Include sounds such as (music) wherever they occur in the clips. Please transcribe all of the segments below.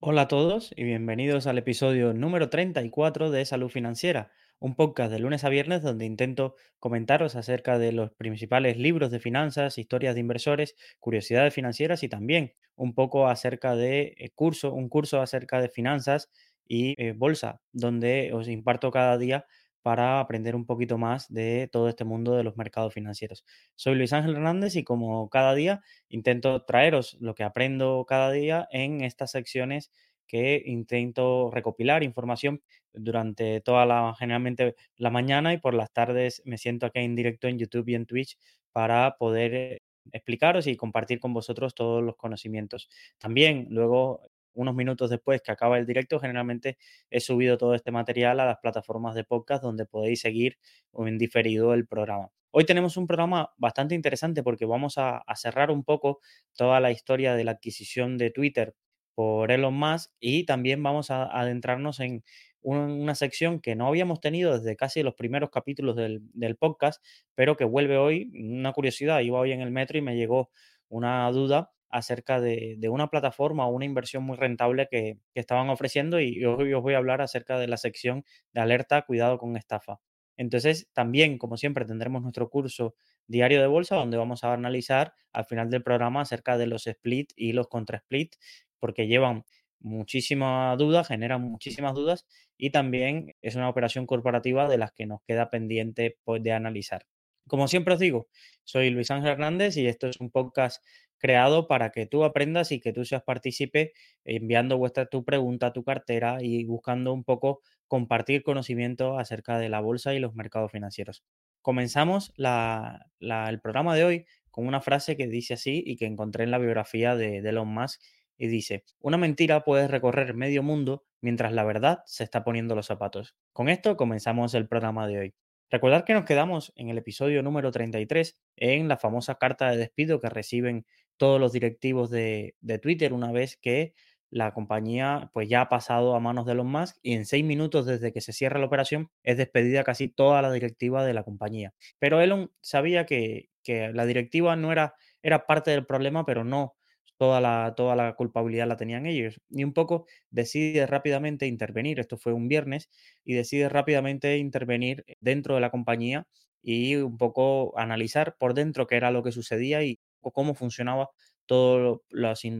Hola a todos y bienvenidos al episodio número 34 de Salud Financiera, un podcast de lunes a viernes donde intento comentaros acerca de los principales libros de finanzas, historias de inversores, curiosidades financieras y también un poco acerca de eh, curso, un curso acerca de finanzas y eh, bolsa, donde os imparto cada día para aprender un poquito más de todo este mundo de los mercados financieros. Soy Luis Ángel Hernández y como cada día intento traeros lo que aprendo cada día en estas secciones que intento recopilar información durante toda la, generalmente la mañana y por las tardes me siento aquí en directo en YouTube y en Twitch para poder eh, explicaros y compartir con vosotros todos los conocimientos. También luego, unos minutos después que acaba el directo, generalmente he subido todo este material a las plataformas de podcast donde podéis seguir en diferido el programa. Hoy tenemos un programa bastante interesante porque vamos a, cerrar un poco toda la historia de la adquisición de Twitter por Elon Musk y también vamos a adentrarnos en una sección que no habíamos tenido desde casi los primeros capítulos del, del, podcast, pero que vuelve hoy, una curiosidad, iba hoy en el metro y me llegó una duda acerca de, una plataforma o una inversión muy rentable que, que estaban ofreciendo y hoy os voy a hablar acerca de la sección de alerta, cuidado con estafa. Entonces, también, como siempre, tendremos nuestro curso diario de bolsa donde vamos a analizar al final del programa acerca de los split y los contra split, porque llevan muchísimas dudas, generan muchísimas dudas y también es una operación corporativa de las que nos queda pendiente pues, de analizar. Como siempre os digo, soy Luis Ángel Hernández y esto es un podcast creado para que tú aprendas y que tú seas partícipe enviando vuestra tu pregunta tu cartera y buscando un poco compartir conocimiento acerca de la bolsa y los mercados financieros. Comenzamos la, el programa de hoy con una frase que dice así y que encontré en la biografía de, de Elon Musk y dice, una mentira puede recorrer medio mundo mientras la verdad se está poniendo los zapatos. Con esto comenzamos el programa de hoy. Recordad que nos quedamos en el episodio número 33 en la famosa carta de despido que reciben todos los directivos de, de Twitter una vez que la compañía pues ya ha pasado a manos de Elon Musk y en seis minutos desde que se cierra la operación es despedida casi toda la directiva de la compañía. Pero Elon sabía que, que la directiva no era, era parte del problema, pero no toda la, toda la culpabilidad la tenían ellos. Y un poco decide rápidamente intervenir, esto fue un viernes, y decide rápidamente intervenir dentro de la compañía y un poco analizar por dentro qué era lo que sucedía y cómo funcionaba todo los, eh,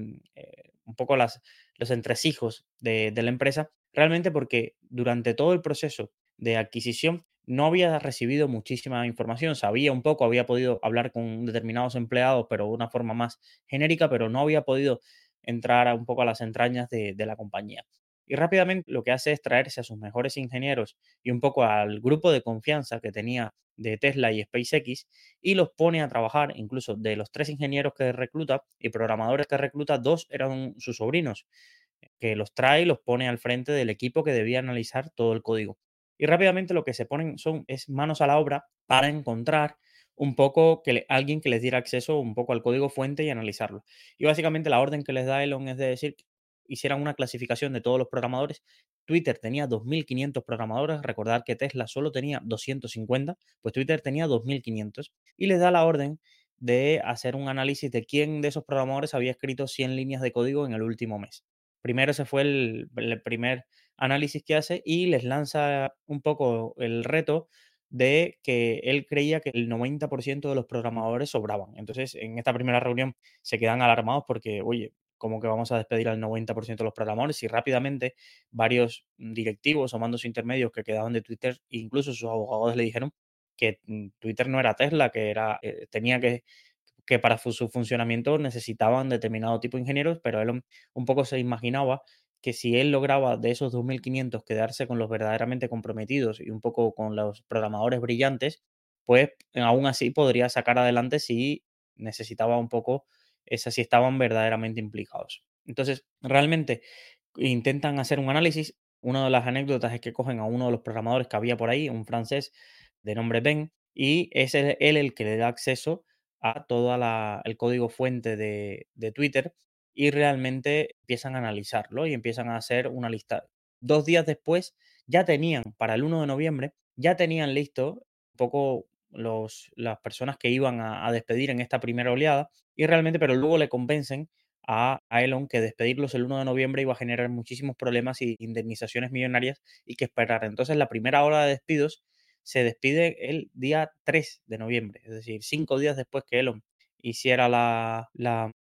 un poco las, los entresijos de, de la empresa, realmente porque durante todo el proceso de adquisición no había recibido muchísima información, sabía un poco, había podido hablar con determinados empleados, pero de una forma más genérica, pero no había podido entrar a un poco a las entrañas de, de, la compañía. Y rápidamente lo que hace es traerse a sus mejores ingenieros y un poco al grupo de confianza que tenía de Tesla y SpaceX y los pone a trabajar, incluso de los tres ingenieros que recluta y programadores que recluta, dos eran sus sobrinos, que los trae y los pone al frente del equipo que debía analizar todo el código y rápidamente lo que se ponen son es manos a la obra para encontrar un poco que alguien que les diera acceso un poco al código fuente y analizarlo. Y básicamente la orden que les da Elon es de decir que hicieran una clasificación de todos los programadores. Twitter tenía 2.500 programadores, recordar que Tesla solo tenía 250, pues Twitter tenía 2.500 y les da la orden de hacer un análisis de quién de esos programadores había escrito 100 líneas de código en el último mes. Primero ese fue el, el primer análisis que hace y les lanza un poco el reto de que él creía que el 90% de los programadores sobraban. Entonces, en esta primera reunión se quedan alarmados porque, oye, ¿cómo que vamos a despedir al 90% de los programadores? Y rápidamente varios directivos o mandos intermedios que quedaban de Twitter, incluso sus abogados le dijeron que mm, Twitter no era Tesla, que era, eh, tenía que, que para su funcionamiento necesitaban determinado tipo de ingenieros, pero él un poco se imaginaba que si él lograba de esos 2.500 quedarse con los verdaderamente comprometidos y un poco con los programadores brillantes, pues aún así podría sacar adelante si necesitaba un poco, esa, si estaban verdaderamente implicados. Entonces, realmente intentan hacer un análisis. Una de las anécdotas es que cogen a uno de los programadores que había por ahí, un francés de nombre Ben, y es él el que le da acceso a todo el código fuente de, de Twitter y realmente empiezan a analizarlo y empiezan a hacer una lista. Dos días después ya tenían, para el 1 de noviembre, ya tenían listo un poco los, las personas que iban a, despedir en esta primera oleada y realmente, pero luego le convencen a, a Elon que despedirlos el 1 de noviembre iba a generar muchísimos problemas y indemnizaciones millonarias y que esperar. Entonces, la primera ola de despidos se despide el día 3 de noviembre, es decir, cinco días después que Elon hiciera la, la,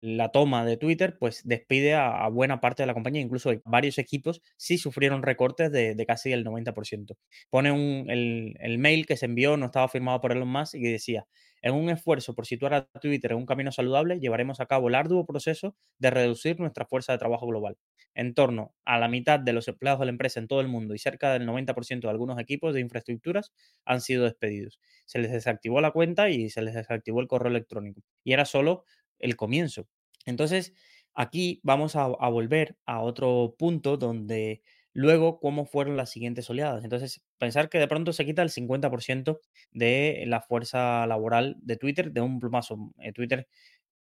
la toma de Twitter, pues despide a, buena parte de la compañía. Incluso varios equipos sí sufrieron recortes de, casi el 90%. Pone un, el, mail que se envió, no estaba firmado por Elon Musk y decía, en un esfuerzo por situar a Twitter en un camino saludable, llevaremos a cabo el arduo proceso de reducir nuestra fuerza de trabajo global. En torno a la mitad de los empleados de la empresa en todo el mundo y cerca del 90% de algunos equipos de infraestructuras han sido despedidos. Se les desactivó la cuenta y se les desactivó el correo electrónico. Y era solo el comienzo. Entonces, aquí vamos a, volver a otro punto donde luego cómo fueron las siguientes oleadas. Entonces, pensar que de pronto se quita el 50% de la fuerza laboral de Twitter de un plumazo. Eh, Twitter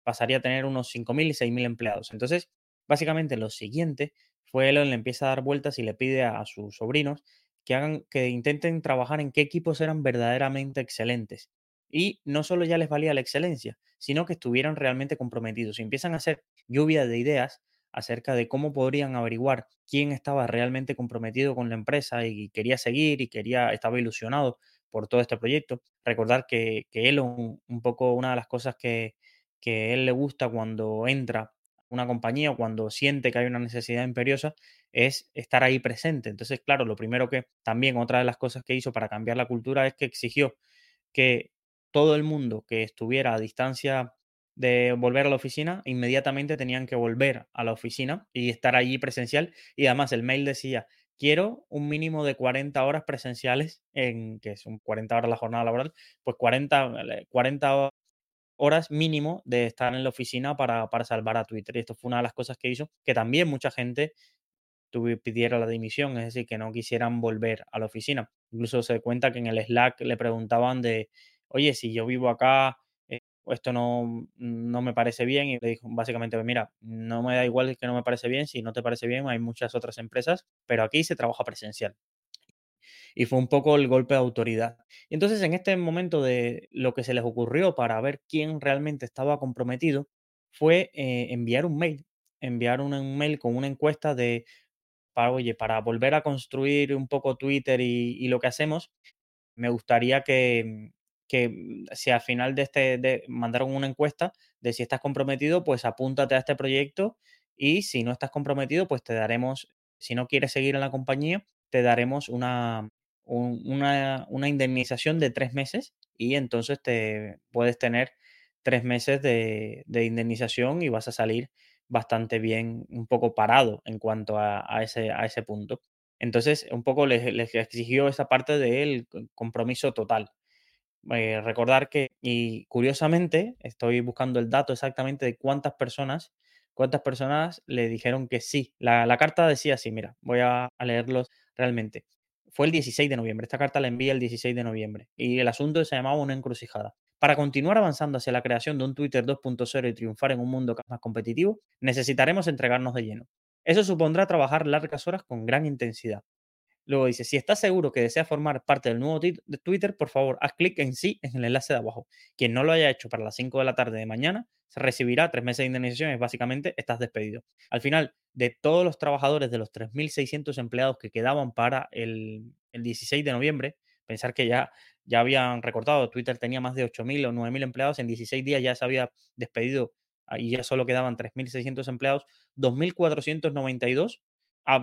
pasaría a tener unos 5.000 y 6.000 empleados. Entonces, básicamente lo siguiente fue él le empieza a dar vueltas y le pide a sus sobrinos que hagan, que intenten trabajar en qué equipos eran verdaderamente excelentes y no solo ya les valía la excelencia, sino que estuvieran realmente comprometidos. Y empiezan a hacer lluvia de ideas acerca de cómo podrían averiguar quién estaba realmente comprometido con la empresa y quería seguir y quería, estaba ilusionado por todo este proyecto. Recordar que, que Elon, un poco una de las cosas que, que él le gusta cuando entra una compañía o cuando siente que hay una necesidad imperiosa es estar ahí presente. Entonces, claro, lo primero que también otra de las cosas que hizo para cambiar la cultura es que exigió que todo el mundo que estuviera a distancia de volver a la oficina, inmediatamente tenían que volver a la oficina y estar allí presencial. Y además el mail decía, quiero un mínimo de 40 horas presenciales, en que son 40 horas la jornada laboral, pues 40, 40 horas mínimo de estar en la oficina para, para salvar a Twitter. Y esto fue una de las cosas que hizo que también mucha gente pidiera la dimisión, es decir, que no quisieran volver a la oficina. Incluso se cuenta que en el Slack le preguntaban de oye, si yo vivo acá, eh, esto no, no, me parece bien. Y le dijo básicamente, mira, no me da igual que no me parece bien, si no te parece bien, hay muchas otras empresas, pero aquí se trabaja presencial. Y fue un poco el golpe de autoridad. Y entonces en este momento de lo que se les ocurrió para ver quién realmente estaba comprometido fue eh, enviar un mail, enviar un, mail con una encuesta de, para, oye, para volver a construir un poco Twitter y, y lo que hacemos, me gustaría que, que mm, si al final de este mandaron una encuesta de si estás comprometido, pues apúntate a este proyecto y si no estás comprometido, pues te daremos, si no quieres seguir en la compañía, te daremos una, una, indemnización de tres meses y entonces te puedes tener tres meses de, de, indemnización y vas a salir bastante bien, un poco parado en cuanto a, ese, a ese punto. Entonces, un poco les, les exigió esa parte del compromiso total. Eh, recordar que, y curiosamente, estoy buscando el dato exactamente de cuántas personas, cuántas personas le dijeron que sí. La, carta decía así, mira, voy a, leerlos realmente. Fue el 16 de noviembre, esta carta la envía el 16 de noviembre y el asunto se llamaba una encrucijada. Para continuar avanzando hacia la creación de un Twitter 2.0 y triunfar en un mundo más competitivo, necesitaremos entregarnos de lleno. Eso supondrá trabajar largas horas con gran intensidad. Luego dice, si estás seguro que deseas formar parte del nuevo de Twitter, por favor, haz clic en sí en el enlace de abajo. Quien no lo haya hecho para las 5 de la tarde de mañana, se recibirá tres meses de indemnización y básicamente estás despedido. Al final, de todos los trabajadores de los 3.600 empleados que quedaban para el, 16 de noviembre, pensar que ya, ya habían recortado, Twitter tenía más de 8.000 o 9.000 empleados, en 16 días ya se había despedido y ya solo quedaban 3.600 empleados, 2.492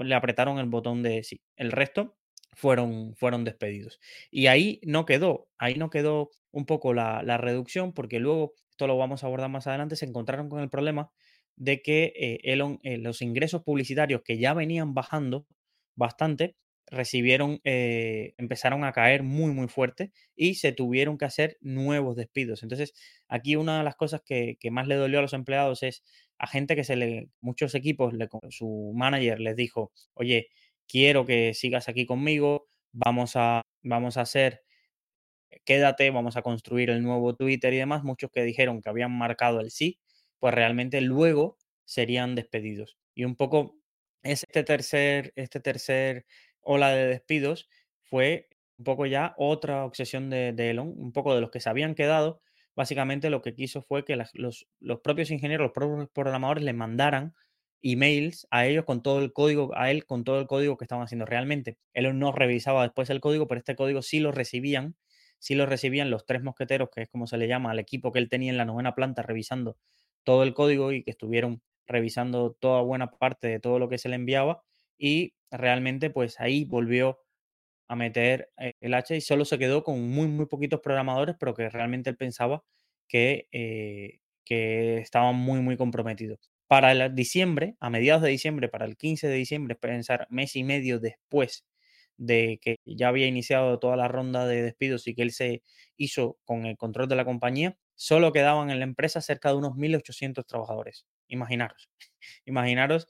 le apretaron el botón de sí. El resto fueron, fueron despedidos. Y ahí no quedó, ahí no quedó un poco la, reducción, porque luego, esto lo vamos a abordar más adelante, se encontraron con el problema de que eh, Elon, eh, los ingresos publicitarios que ya venían bajando bastante, recibieron, eh, empezaron a caer muy, muy fuerte y se tuvieron que hacer nuevos despidos. Entonces, aquí una de las cosas que, que más le dolió a los empleados es a gente que se le, muchos equipos, su manager les dijo, oye, quiero que sigas aquí conmigo, vamos a, vamos a hacer, quédate, vamos a construir el nuevo Twitter y demás, muchos que dijeron que habían marcado el sí, pues realmente luego serían despedidos. Y un poco este tercer, este tercer ola de despidos fue un poco ya otra obsesión de, Elon, un poco de los que se habían quedado, básicamente lo que quiso fue que los, los propios ingenieros, los propios programadores le mandaran emails a ellos con todo el código, a él con todo el código que estaban haciendo realmente. Él no revisaba después el código, pero este código sí lo recibían, sí lo recibían los tres mosqueteros, que es como se le llama al equipo que él tenía en la novena planta revisando todo el código y que estuvieron revisando toda buena parte de todo lo que se le enviaba y realmente pues ahí volvió a meter eh, el hacha y solo se quedó con muy, muy poquitos programadores, pero que realmente él pensaba que, eh, que estaban muy, muy comprometidos. Para el diciembre, a mediados de diciembre, para el 15 de diciembre, pensar mes y medio después de que ya había iniciado toda la ronda de despidos y que él se hizo con el control de la compañía, solo quedaban en la empresa cerca de unos 1.800 trabajadores. Imaginaros, (laughs) imaginaros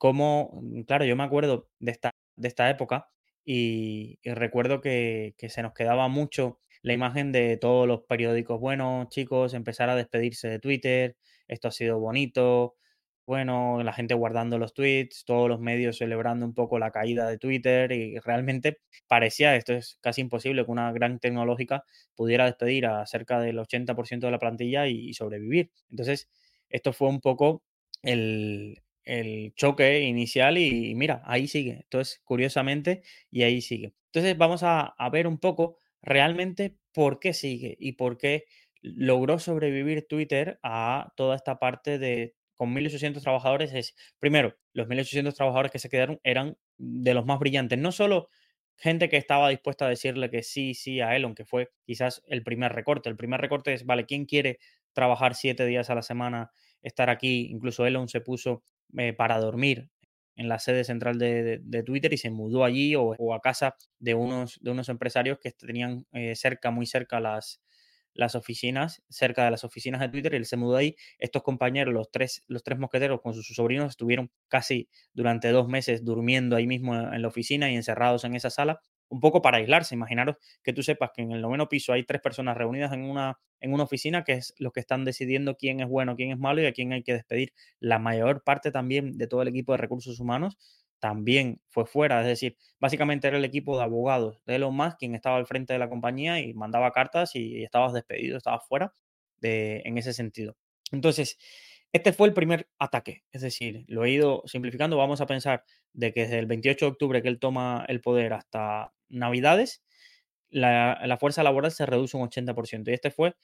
cómo, mm, claro, yo me acuerdo de esta, de esta época y, recuerdo que, que, se nos quedaba mucho la imagen de todos los periódicos, bueno, chicos, empezar a despedirse de Twitter, esto ha sido bonito, bueno, la gente guardando los tweets, todos los medios celebrando un poco la caída de Twitter y realmente parecía, esto es casi imposible, que una gran tecnológica pudiera despedir a cerca del 80% de la plantilla y, sobrevivir. Entonces, esto fue un poco el, choque inicial y, mira, ahí sigue. Entonces, curiosamente, y ahí sigue. Entonces, vamos a, a ver un poco realmente por qué sigue y por qué logró sobrevivir Twitter a toda esta parte de con 1.800 trabajadores es, primero, los 1.800 trabajadores que se quedaron eran de los más brillantes, no solo gente que estaba dispuesta a decirle que sí, sí a Elon, que fue quizás el primer recorte. El primer recorte es, vale, ¿quién quiere trabajar siete días a la semana, estar aquí? Incluso Elon se puso eh, para dormir en la sede central de, Twitter y se mudó allí o, a casa de unos, de unos empresarios que tenían eh, cerca, muy cerca las, las oficinas, cerca de las oficinas de Twitter, y él se mudó ahí. Estos compañeros, los tres, los tres mosqueteros con sus sobrinos, estuvieron casi durante dos meses durmiendo ahí mismo en la oficina y encerrados en esa sala, un poco para aislarse. Imaginaros que tú sepas que en el noveno piso hay tres personas reunidas en una, en una oficina que es los que están decidiendo quién es bueno, quién es malo y a quién hay que despedir. La mayor parte también de todo el equipo de recursos humanos también fue fuera. Es decir, básicamente era el equipo de abogados de Elon Musk quien estaba al frente de la compañía y mandaba cartas y estabas despedido, estabas fuera de, en ese sentido. Entonces, este fue el primer ataque. Es decir, lo he ido simplificando. Vamos a pensar de que desde el 28 de octubre que él toma el poder hasta Navidades, la, fuerza laboral se reduce un 80%. Y este fue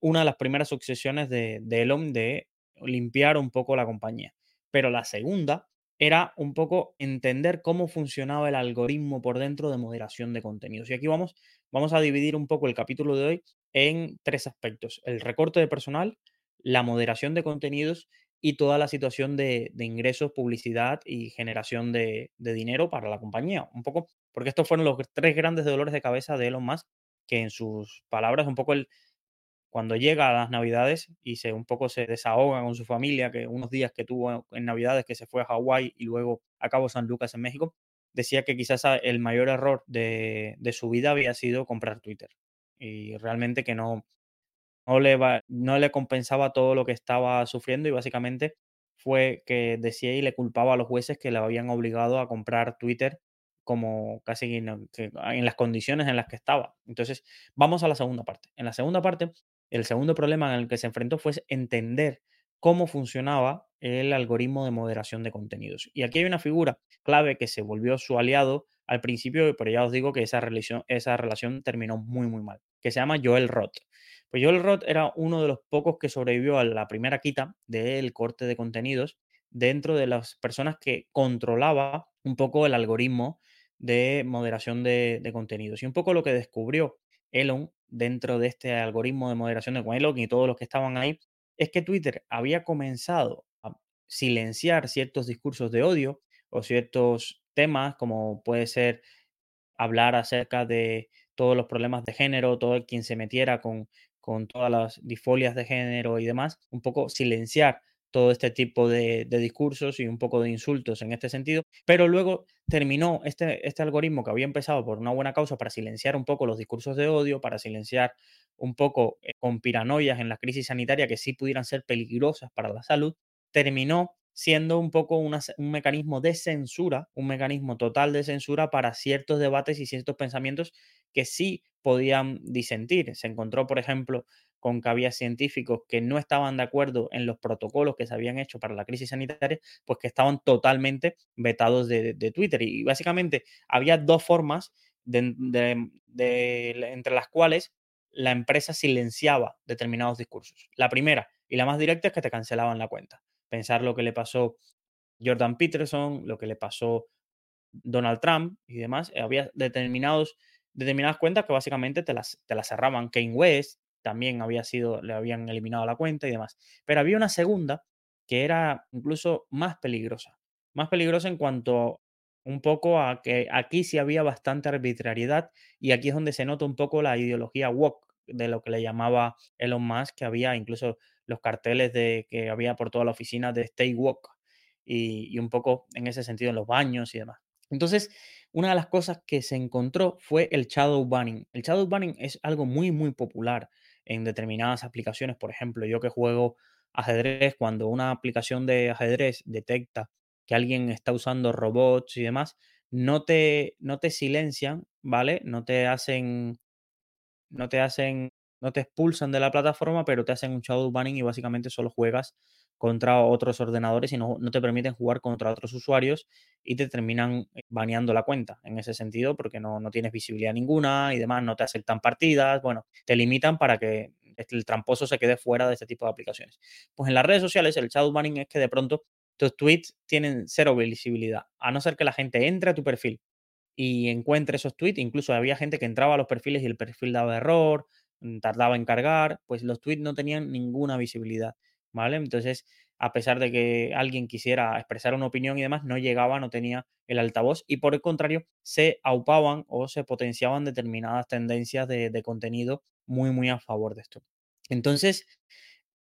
una de las primeras sucesiones de, de Elon de limpiar un poco la compañía. Pero la segunda era un poco entender cómo funcionaba el algoritmo por dentro de moderación de contenidos. Y aquí vamos, vamos a dividir un poco el capítulo de hoy en tres aspectos. El recorte de personal, la moderación de contenidos y toda la situación de, ingresos, publicidad y generación de, de, dinero para la compañía. Un poco, porque estos fueron los tres grandes dolores de cabeza de Elon Musk, que en sus palabras, un poco el, cuando llega a las Navidades y se un poco se desahoga con su familia, que unos días que tuvo en Navidades que se fue a Hawái y luego a Cabo San Lucas en México, decía que quizás el mayor error de, su vida había sido comprar Twitter y realmente que no, no, le no le compensaba todo lo que estaba sufriendo y básicamente fue que decía y le culpaba a los jueces que le habían obligado a comprar Twitter como casi en, en las condiciones en las que estaba. Entonces, vamos a la segunda parte. En la segunda parte el segundo problema en el que se enfrentó fue entender cómo funcionaba el algoritmo de moderación de contenidos. Y aquí hay una figura clave que se volvió su aliado al principio, pero ya os digo que esa relación, esa relación terminó muy, muy mal, que se llama Joel Roth. Pues Joel Roth era uno de los pocos que sobrevivió a la primera quita del corte de contenidos dentro de las personas que controlaba un poco el algoritmo de moderación de, contenidos. Y un poco lo que descubrió Elon dentro de este algoritmo de moderación de Elon y todos los que estaban ahí, es que Twitter había comenzado a silenciar ciertos discursos de odio o ciertos temas como puede ser hablar acerca de todos los problemas de género, todo quien se metiera con, con todas las disfolias de género y demás, un poco silenciar todo este tipo de, discursos y un poco de insultos en este sentido, pero luego terminó este, este algoritmo que había empezado por una buena causa para silenciar un poco los discursos de odio, para silenciar un poco eh, con piranoias en la crisis sanitaria que sí pudieran ser peligrosas para la salud, terminó siendo un poco un mecanismo de censura, un mecanismo total de censura para ciertos debates y ciertos pensamientos que sí podían disentir. Se encontró, por ejemplo, con que había científicos que no estaban de acuerdo en los protocolos que se habían hecho para la crisis sanitaria, pues que estaban totalmente vetados de, Twitter. Y básicamente había dos formas entre las cuales la empresa silenciaba determinados discursos. La primera y la más directa es que te cancelaban la cuenta. Pensar lo que le pasó Jordan Peterson, lo que le pasó Donald Trump y demás, había determinados, determinadas cuentas que básicamente te las, te las cerraban. Kane West, también había sido, le habían eliminado la cuenta y demás. Pero había una segunda que era incluso más peligrosa. Más peligrosa en cuanto un poco a que aquí sí había bastante arbitrariedad y aquí es donde se nota un poco la ideología woke de lo que le llamaba Elon Musk, que había incluso los carteles de que había por toda la oficina de Stay Woke y, y un poco en ese sentido en los baños y demás. Entonces, una de las cosas que se encontró fue el shadow banning. El shadow banning es algo muy, muy popular en determinadas aplicaciones. Por ejemplo, yo que juego ajedrez, cuando una aplicación de ajedrez detecta que alguien está usando robots y demás, no te, no te silencian, ¿vale? No te hacen, no te hacen, no te expulsan de la plataforma, pero te hacen un shadow banning y básicamente solo juegas contra otros ordenadores y no, no, te permiten jugar contra otros usuarios y te terminan eh, baneando la cuenta en ese sentido porque no, no tienes visibilidad ninguna y demás, no te aceptan partidas, bueno, te limitan para que el tramposo se quede fuera de este tipo de aplicaciones. Pues en las redes sociales el shadow banning es que de pronto tus tweets tienen cero visibilidad, a no ser que la gente entre a tu perfil y encuentre esos tweets, incluso había gente que entraba a los perfiles y el perfil daba error, tardaba en cargar, pues los tweets no tenían ninguna visibilidad. ¿vale? Entonces, a pesar de que alguien quisiera expresar una opinión y demás, no llegaba, no tenía el altavoz y por el contrario, se aupaban o se potenciaban determinadas tendencias de, de contenido muy, muy a favor de esto. Entonces,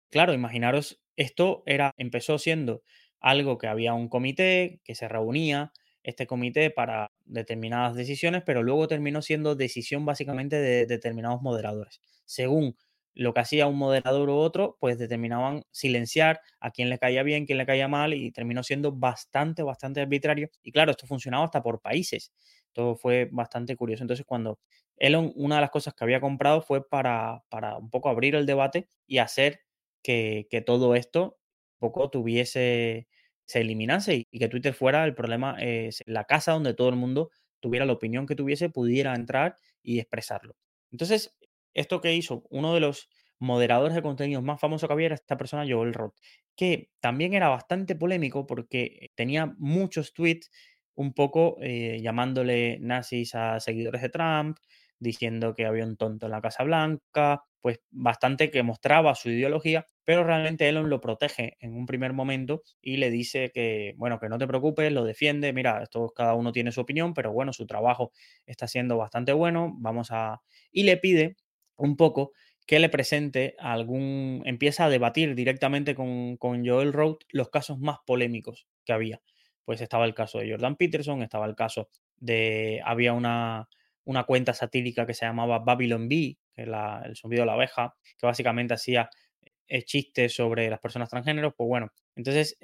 claro, imaginaros, esto era, empezó siendo algo que había un comité que se reunía, este comité para determinadas decisiones, pero luego terminó siendo decisión básicamente de determinados moderadores. Según lo que hacía un moderador u otro, pues determinaban silenciar a quien le caía bien, quién le caía mal y terminó siendo bastante, bastante arbitrario. Y claro, esto funcionaba hasta por países. Todo fue bastante curioso. Entonces, cuando Elon, una de las cosas que había comprado fue para, para un poco abrir el debate y hacer que, todo esto un poco tuviese, se eliminase y, que Twitter fuera el problema, eh, la casa donde todo el mundo tuviera la opinión que tuviese, pudiera entrar y expresarlo. Entonces, esto que hizo uno de los moderadores de contenidos más famosos que había era esta persona, Joel Roth, que también era bastante polémico porque tenía muchos tweets un poco eh, llamándole nazis a seguidores de Trump, diciendo que había un tonto en la Casa Blanca, pues bastante que mostraba su ideología, pero realmente Elon lo protege en un primer momento y le dice que, bueno, que no te preocupes, lo defiende, mira, esto cada uno tiene su opinión, pero bueno, su trabajo está siendo bastante bueno, vamos a... Y le pide un poco que le presente algún, empieza a debatir directamente con, Joel Roth los casos más polémicos que había. Pues estaba el caso de Jordan Peterson, estaba el caso de, había una, una cuenta satírica que se llamaba Babylon Bee, que es el sonido de la abeja, que básicamente hacía eh, chistes sobre las personas transgéneros. Pues bueno, entonces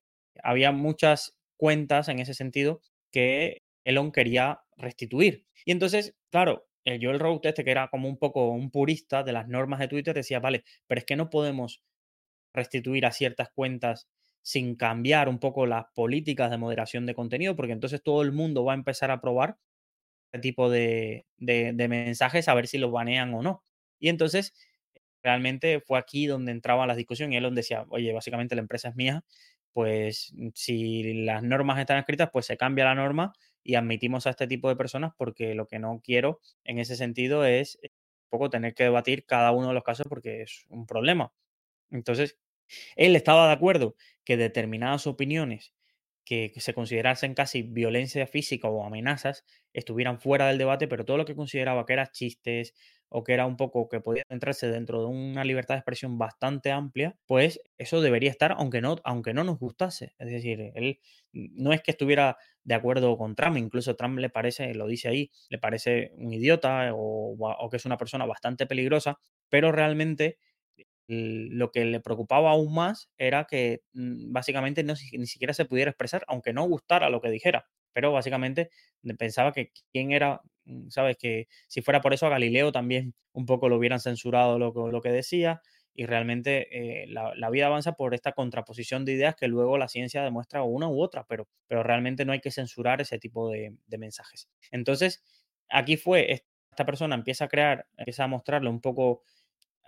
había muchas cuentas en ese sentido que Elon quería restituir. Y entonces, claro, el Joel este, que era como un poco un purista de las normas de Twitter, decía, vale, pero es que no podemos restituir a ciertas cuentas sin cambiar un poco las políticas de moderación de contenido, porque entonces todo el mundo va a empezar a probar este tipo de, de mensajes a ver si los banean o no. Y entonces realmente fue aquí donde entraba la discusión y él decía, oye, básicamente la empresa es mía, pues si las normas están escritas, pues se cambia la norma y admitimos a este tipo de personas porque lo que no quiero en ese sentido es eh, un poco tener que debatir cada uno de los casos porque es un problema. Entonces, él estaba de acuerdo que determinadas opiniones que, se considerasen casi violencia física o amenazas estuvieran fuera del debate, pero todo lo que consideraba que eran chistes o que era un poco que podía entrarse dentro de una libertad de expresión bastante amplia, pues eso debería estar aunque no, aunque no nos gustase. Es decir, él no es que estuviera de acuerdo con Trump, incluso Trump le parece, lo dice ahí, le parece un idiota o, o que es una persona bastante peligrosa, pero realmente lo que le preocupaba aún más era que mm, básicamente no, ni siquiera se pudiera expresar, aunque no gustara lo que dijera. Pero básicamente pensaba que quién era, mm, ¿sabes? Que si fuera por eso a Galileo también un poco lo hubieran censurado lo, lo que decía y realmente eh, la, vida avanza por esta contraposición de ideas que luego la ciencia demuestra una u otra, pero, pero realmente no hay que censurar ese tipo de, mensajes. Entonces, aquí fue, esta persona empieza a crear, empieza a mostrarle un poco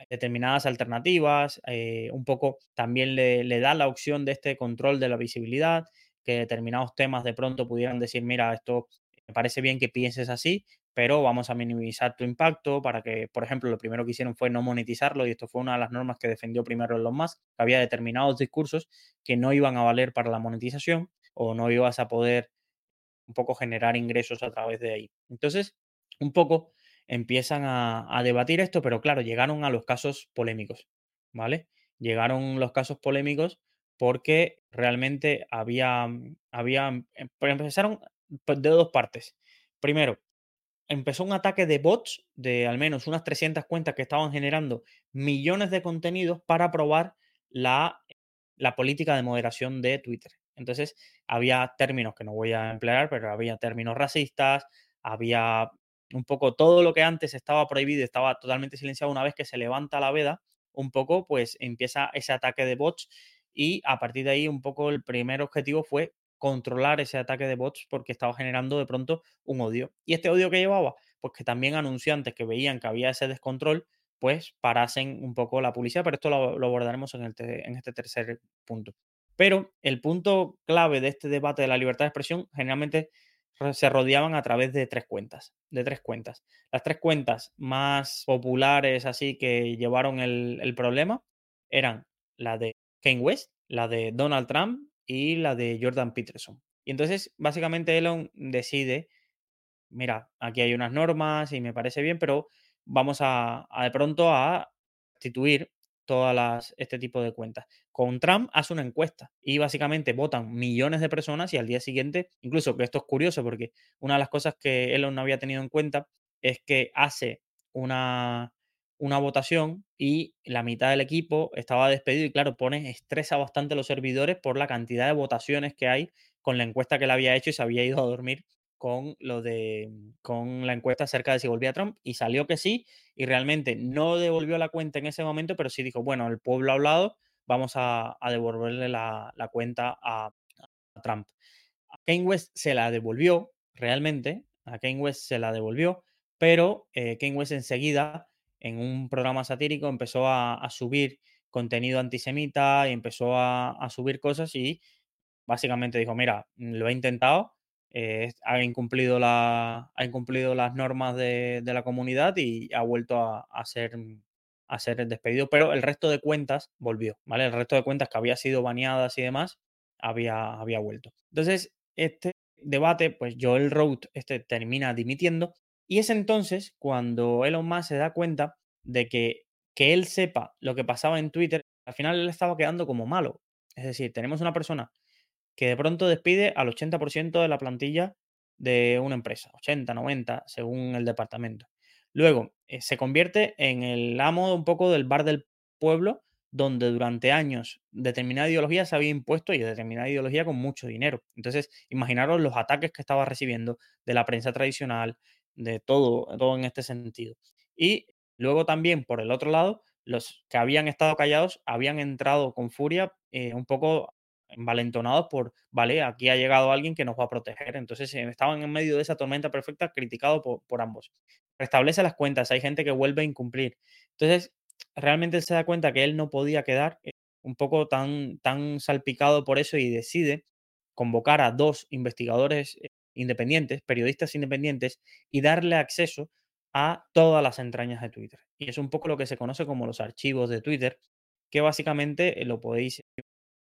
determinadas alternativas, eh, un poco también le, da la opción de este control de la visibilidad, que determinados temas de pronto pudieran decir, mira, esto me parece bien que pienses así, pero vamos a minimizar tu impacto para que, por ejemplo, lo primero que hicieron fue no monetizarlo y esto fue una de las normas que defendió primero Elon Musk, que había determinados discursos que no iban a valer para la monetización o no ibas a poder un poco generar ingresos a través de ahí. Entonces, un poco empiezan a, debatir esto, pero claro, llegaron a los casos polémicos, ¿vale? Llegaron los casos polémicos porque realmente había, había em, pues empezaron pues, de dos partes. Primero, empezó un ataque de bots de al menos unas 300 cuentas que estaban generando millones de contenidos para probar la, la política de moderación de Twitter. Entonces, había términos que no voy a emplear, pero había términos racistas, había un poco todo lo que antes estaba prohibido, estaba totalmente silenciado, una vez que se levanta la veda, un poco pues empieza ese ataque de bots y a partir de ahí un poco el primer objetivo fue controlar ese ataque de bots porque estaba generando de pronto un odio. Y este odio que llevaba, pues que también anunciantes que veían que había ese descontrol, pues parasen un poco la publicidad, pero esto lo, abordaremos en, el en este tercer punto. Pero el punto clave de este debate de la libertad de expresión generalmente se rodeaban a través de tres cuentas, de tres cuentas. Las tres cuentas más populares así que llevaron el, problema eran la de Kane West, la de Donald Trump y la de Jordan Peterson. Y entonces, básicamente, Elon decide, mira, aquí hay unas normas y me parece bien, pero vamos a, de pronto a instituir todas las, este tipo de cuentas. Con Trump hace una encuesta y básicamente votan millones de personas y al día siguiente, incluso que esto es curioso porque una de las cosas que Elon no había tenido en cuenta es que hace una, una votación y la mitad del equipo estaba despedido y claro, pone, estresa bastante los servidores por la cantidad de votaciones que hay con la encuesta que él había hecho y se había ido a dormir con lo de con la encuesta acerca de si volvía Trump y salió que sí y realmente no devolvió la cuenta en ese momento, pero sí dijo, bueno, el pueblo ha hablado, vamos a, devolverle la, cuenta a, Trump. A Kane West se la devolvió realmente, a Kane West se la devolvió, pero eh, West enseguida en un programa satírico empezó a, subir contenido antisemita y empezó a, subir cosas y básicamente dijo, mira, lo he intentado, eh, ha, incumplido la, ha incumplido las normas de, la comunidad y ha vuelto a, a, ser, a ser despedido, pero el resto de cuentas volvió, ¿vale? El resto de cuentas que había sido baneadas y demás había, había vuelto. Entonces, este debate, pues Joel Roth este, termina dimitiendo y es entonces cuando Elon Musk se da cuenta de que que él sepa lo que pasaba en Twitter, al final él estaba quedando como malo. Es decir, tenemos una persona que de pronto despide al 80% de la plantilla de una empresa, 80, 90, según el departamento. Luego, eh, se convierte en el amo un poco del bar del pueblo, donde durante años determinada ideología se había impuesto y determinada ideología con mucho dinero. Entonces, imaginaros los ataques que estaba recibiendo de la prensa tradicional, de todo, todo en este sentido. Y luego también, por el otro lado, los que habían estado callados habían entrado con furia eh, un poco envalentonados por, vale, aquí ha llegado alguien que nos va a proteger. Entonces eh, estaban en medio de esa tormenta perfecta, criticado por, ambos. Restablece las cuentas, hay gente que vuelve a incumplir. Entonces, realmente se da cuenta que él no podía quedar eh, un poco tan, tan salpicado por eso y decide convocar a dos investigadores independientes, periodistas independientes, y darle acceso a todas las entrañas de Twitter. Y es un poco lo que se conoce como los archivos de Twitter, que básicamente lo podéis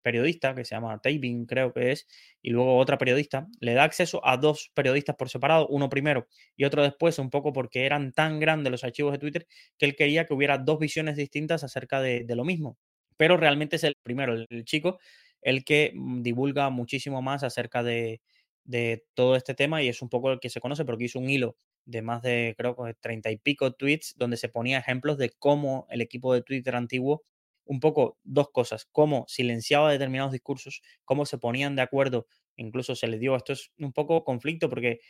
periodista que se llama Tabin, creo que es, y luego otra periodista, le da acceso a dos periodistas por separado, uno primero y otro después, un poco porque eran tan grandes los archivos de Twitter que él quería que hubiera dos visiones distintas acerca de, lo mismo. Pero realmente es el primero, el, chico, el que mm, divulga muchísimo más acerca de, de todo este tema y es un poco el que se conoce porque hizo un hilo de más de, creo que treinta y pico tweets donde se ponía ejemplos de cómo el equipo de Twitter antiguo un poco dos cosas, cómo silenciaba determinados discursos, cómo se ponían de acuerdo, incluso se les dio, esto es un poco conflicto porque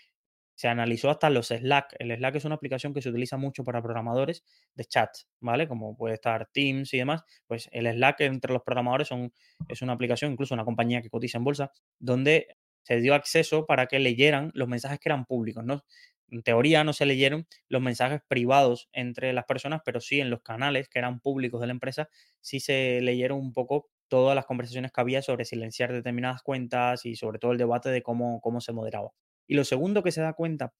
se analizó hasta los Slack. El Slack es una aplicación que se utiliza mucho para programadores de chat, ¿vale? Como puede estar Teams y demás. Pues el Slack entre los programadores son, es una aplicación, incluso una compañía que cotiza en bolsa, donde se dio acceso para que leyeran los mensajes que eran públicos, ¿no? En teoría no se leyeron los mensajes privados entre las personas, pero sí en los canales que eran públicos de la empresa, sí se leyeron un poco todas las conversaciones que había sobre silenciar determinadas cuentas y sobre todo el debate de cómo, cómo se moderaba. Y lo segundo que se da cuenta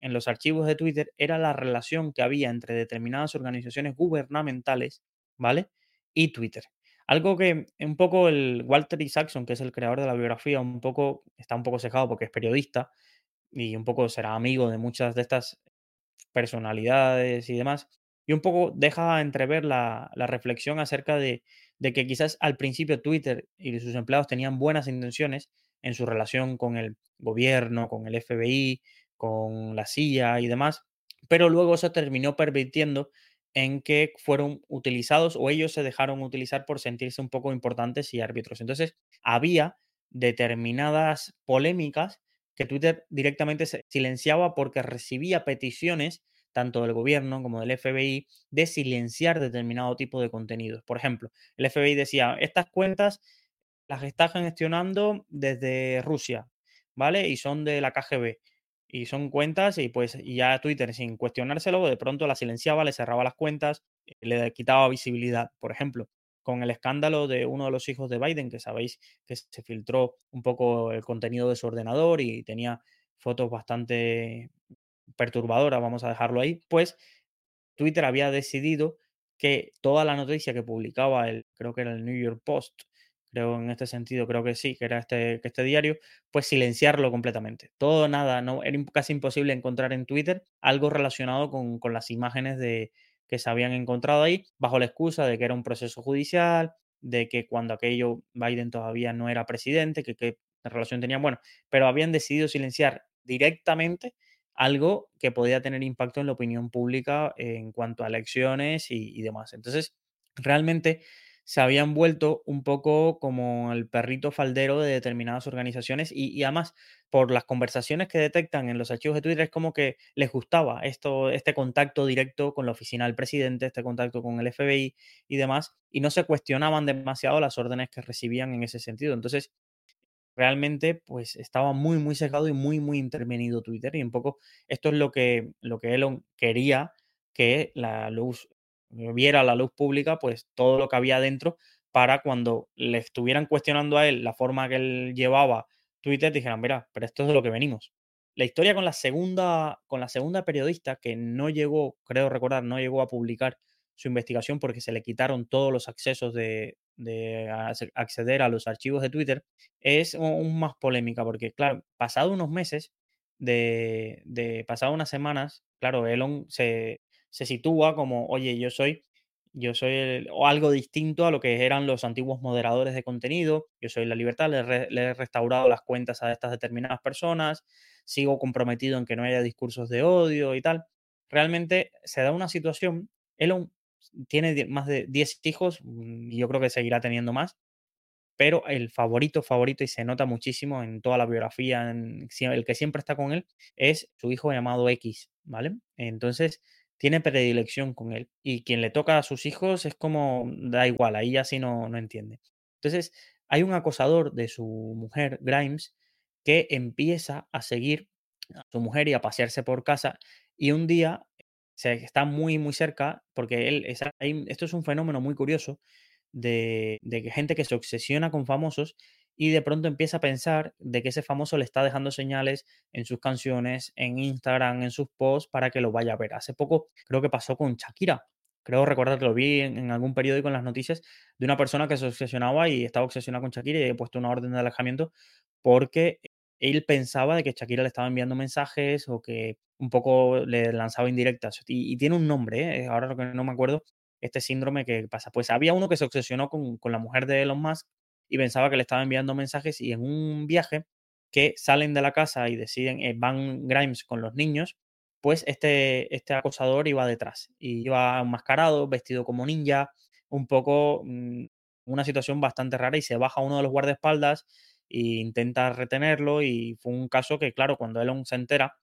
en los archivos de Twitter era la relación que había entre determinadas organizaciones gubernamentales, ¿vale? Y Twitter. Algo que un poco el Walter Isaacson, que es el creador de la biografía, un poco está un poco cejado porque es periodista y un poco será amigo de muchas de estas personalidades y demás, y un poco deja entrever la, la reflexión acerca de, de que quizás al principio Twitter y sus empleados tenían buenas intenciones en su relación con el gobierno, con el FBI, con la CIA y demás, pero luego se terminó permitiendo en que fueron utilizados o ellos se dejaron utilizar por sentirse un poco importantes y árbitros. Entonces, había determinadas polémicas que Twitter directamente silenciaba porque recibía peticiones tanto del gobierno como del FBI de silenciar determinado tipo de contenidos. Por ejemplo, el FBI decía, estas cuentas las está gestionando desde Rusia, ¿vale? Y son de la KGB. Y son cuentas y pues ya Twitter sin cuestionárselo de pronto la silenciaba, le cerraba las cuentas, le quitaba visibilidad. Por ejemplo, con el escándalo de uno de los hijos de Biden, que sabéis que se filtró un poco el contenido de su ordenador y tenía fotos bastante perturbadoras, vamos a dejarlo ahí, pues Twitter había decidido que toda la noticia que publicaba el, creo que era el New York Post, creo en este sentido, creo que sí, que era este, que este diario, pues silenciarlo completamente. Todo, nada, no, era casi imposible encontrar en Twitter algo relacionado con, con las imágenes de, que se habían encontrado ahí, bajo la excusa de que era un proceso judicial, de que cuando aquello Biden todavía no era presidente, que qué relación tenían, bueno, pero habían decidido silenciar directamente algo que podía tener impacto en la opinión pública en cuanto a elecciones y, y demás. Entonces, realmente se habían vuelto un poco como el perrito faldero de determinadas organizaciones y, además por las conversaciones que detectan en los archivos de Twitter es como que les gustaba esto, este contacto directo con la oficina del presidente, este contacto con el FBI y demás, y no se cuestionaban demasiado las órdenes que recibían en ese sentido. Entonces, realmente pues estaba muy, muy secado y muy, muy intervenido Twitter y un poco esto es lo que, lo que Elon quería que la luz viera a la luz pública pues todo lo que había dentro para cuando le estuvieran cuestionando a él la forma que él llevaba Twitter, dijeran, mira, pero esto es de lo que venimos. La historia con la segunda, con la segunda periodista que no llegó, creo recordar, no llegó a publicar su investigación porque se le quitaron todos los accesos de, de acceder a los archivos de Twitter, es aún más polémica porque, claro, pasado unos meses, de, de pasado unas semanas, claro, Elon se, se sitúa como, oye, yo soy, yo soy o algo distinto a lo que eran los antiguos moderadores de contenido, yo soy la libertad, le, he restaurado las cuentas a estas determinadas personas, sigo comprometido en que no haya discursos de odio y tal. Realmente se da una situación, Elon tiene más de 10 hijos mm, y yo creo que seguirá teniendo más, pero el favorito, favorito, y se nota muchísimo en toda la biografía, el que siempre está con él, es su hijo llamado X, ¿vale? Entonces, tiene predilección con él. Y quien le toca a sus hijos es como, mm, da igual, ahí así no, no entiende. Entonces, hay un acosador de su mujer, Grimes, que empieza a seguir a su mujer y a pasearse por casa. Y un día se está muy, muy cerca, porque él, es, esto es un fenómeno muy curioso de, de gente que se obsesiona con famosos y de pronto empieza a pensar de que ese famoso le está dejando señales en sus canciones, en Instagram, en sus posts para que lo vaya a ver. Hace poco creo que pasó con Shakira. Creo recordar que lo vi en, algún periódico en las noticias de una persona que se obsesionaba y estaba obsesionada con Shakira y he puesto una orden de alejamiento porque él pensaba de que Shakira le estaba enviando mensajes o que un poco le lanzaba indirectas. Y, tiene un nombre, ¿eh? ahora lo que no me acuerdo, este síndrome que pasa. Pues había uno que se obsesionó con, con la mujer de Elon Musk y pensaba que le estaba enviando mensajes y en un viaje que salen de la casa y deciden, eh, van Grimes con los niños, pues este, este acosador iba detrás y iba enmascarado, vestido como ninja, un poco mm, una situación bastante rara y se baja uno de los guardaespaldas e intenta retenerlo y fue un caso que, claro, cuando Elon se entera,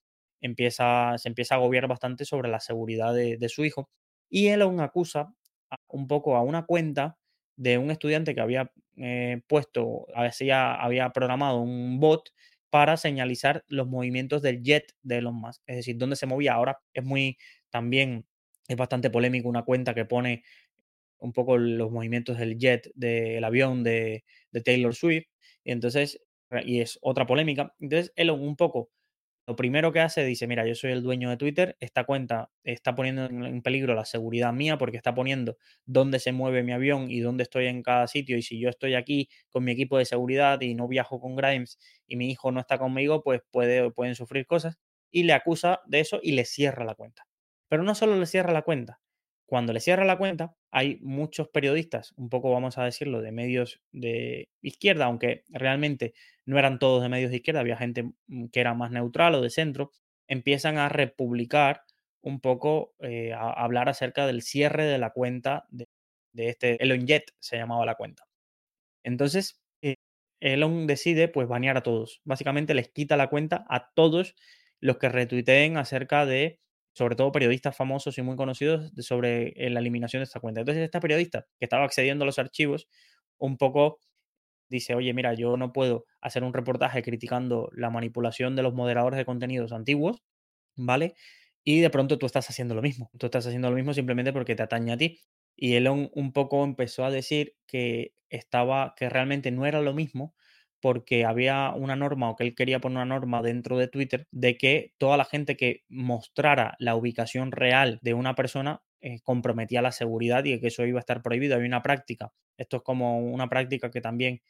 empieza, se empieza a agobiar bastante sobre la seguridad de, de su hijo y Elon acusa un poco a una cuenta de un estudiante que había eh, puesto, había, había programado un bot para señalizar los movimientos del jet de Elon Musk, es decir, dónde se movía. Ahora es muy, también es bastante polémico una cuenta que pone un poco los movimientos del jet, del avión de, de Taylor Swift, y entonces, y es otra polémica. Entonces, Elon un poco lo primero que hace, dice, mira, yo soy el dueño de Twitter, esta cuenta está poniendo en peligro la seguridad mía porque está poniendo dónde se mueve mi avión y dónde estoy en cada sitio. Y si yo estoy aquí con mi equipo de seguridad y no viajo con Grimes y mi hijo no está conmigo, pues puede, pueden sufrir cosas. Y le acusa de eso y le cierra la cuenta. Pero no solo le cierra la cuenta. Cuando le cierra la cuenta, hay muchos periodistas, un poco vamos a decirlo, de medios de izquierda, aunque realmente no eran todos de medios de izquierda, había gente mm, que era más neutral o de centro, empiezan a republicar un poco, eh, a, hablar acerca del cierre de la cuenta de, de este Elon Jet, se llamaba la cuenta. Entonces, eh, Elon decide pues banear a todos. Básicamente les quita la cuenta a todos los que retuiteen acerca de, sobre todo periodistas famosos y muy conocidos, sobre eh, la eliminación de esta cuenta. Entonces, esta periodista que estaba accediendo a los archivos, un poco dice, oye, mira, yo no puedo hacer un reportaje criticando la manipulación de los moderadores de contenidos antiguos, ¿vale? Y de pronto tú estás haciendo lo mismo. Tú estás haciendo lo mismo simplemente porque te atañe a ti. Y Elon un poco empezó a decir que estaba, que realmente no era lo mismo porque había una norma o que él quería poner una norma dentro de Twitter de que toda la gente que mostrara la ubicación real de una persona eh, comprometía la seguridad y que eso iba a estar prohibido. Había una práctica. Esto es como una práctica que también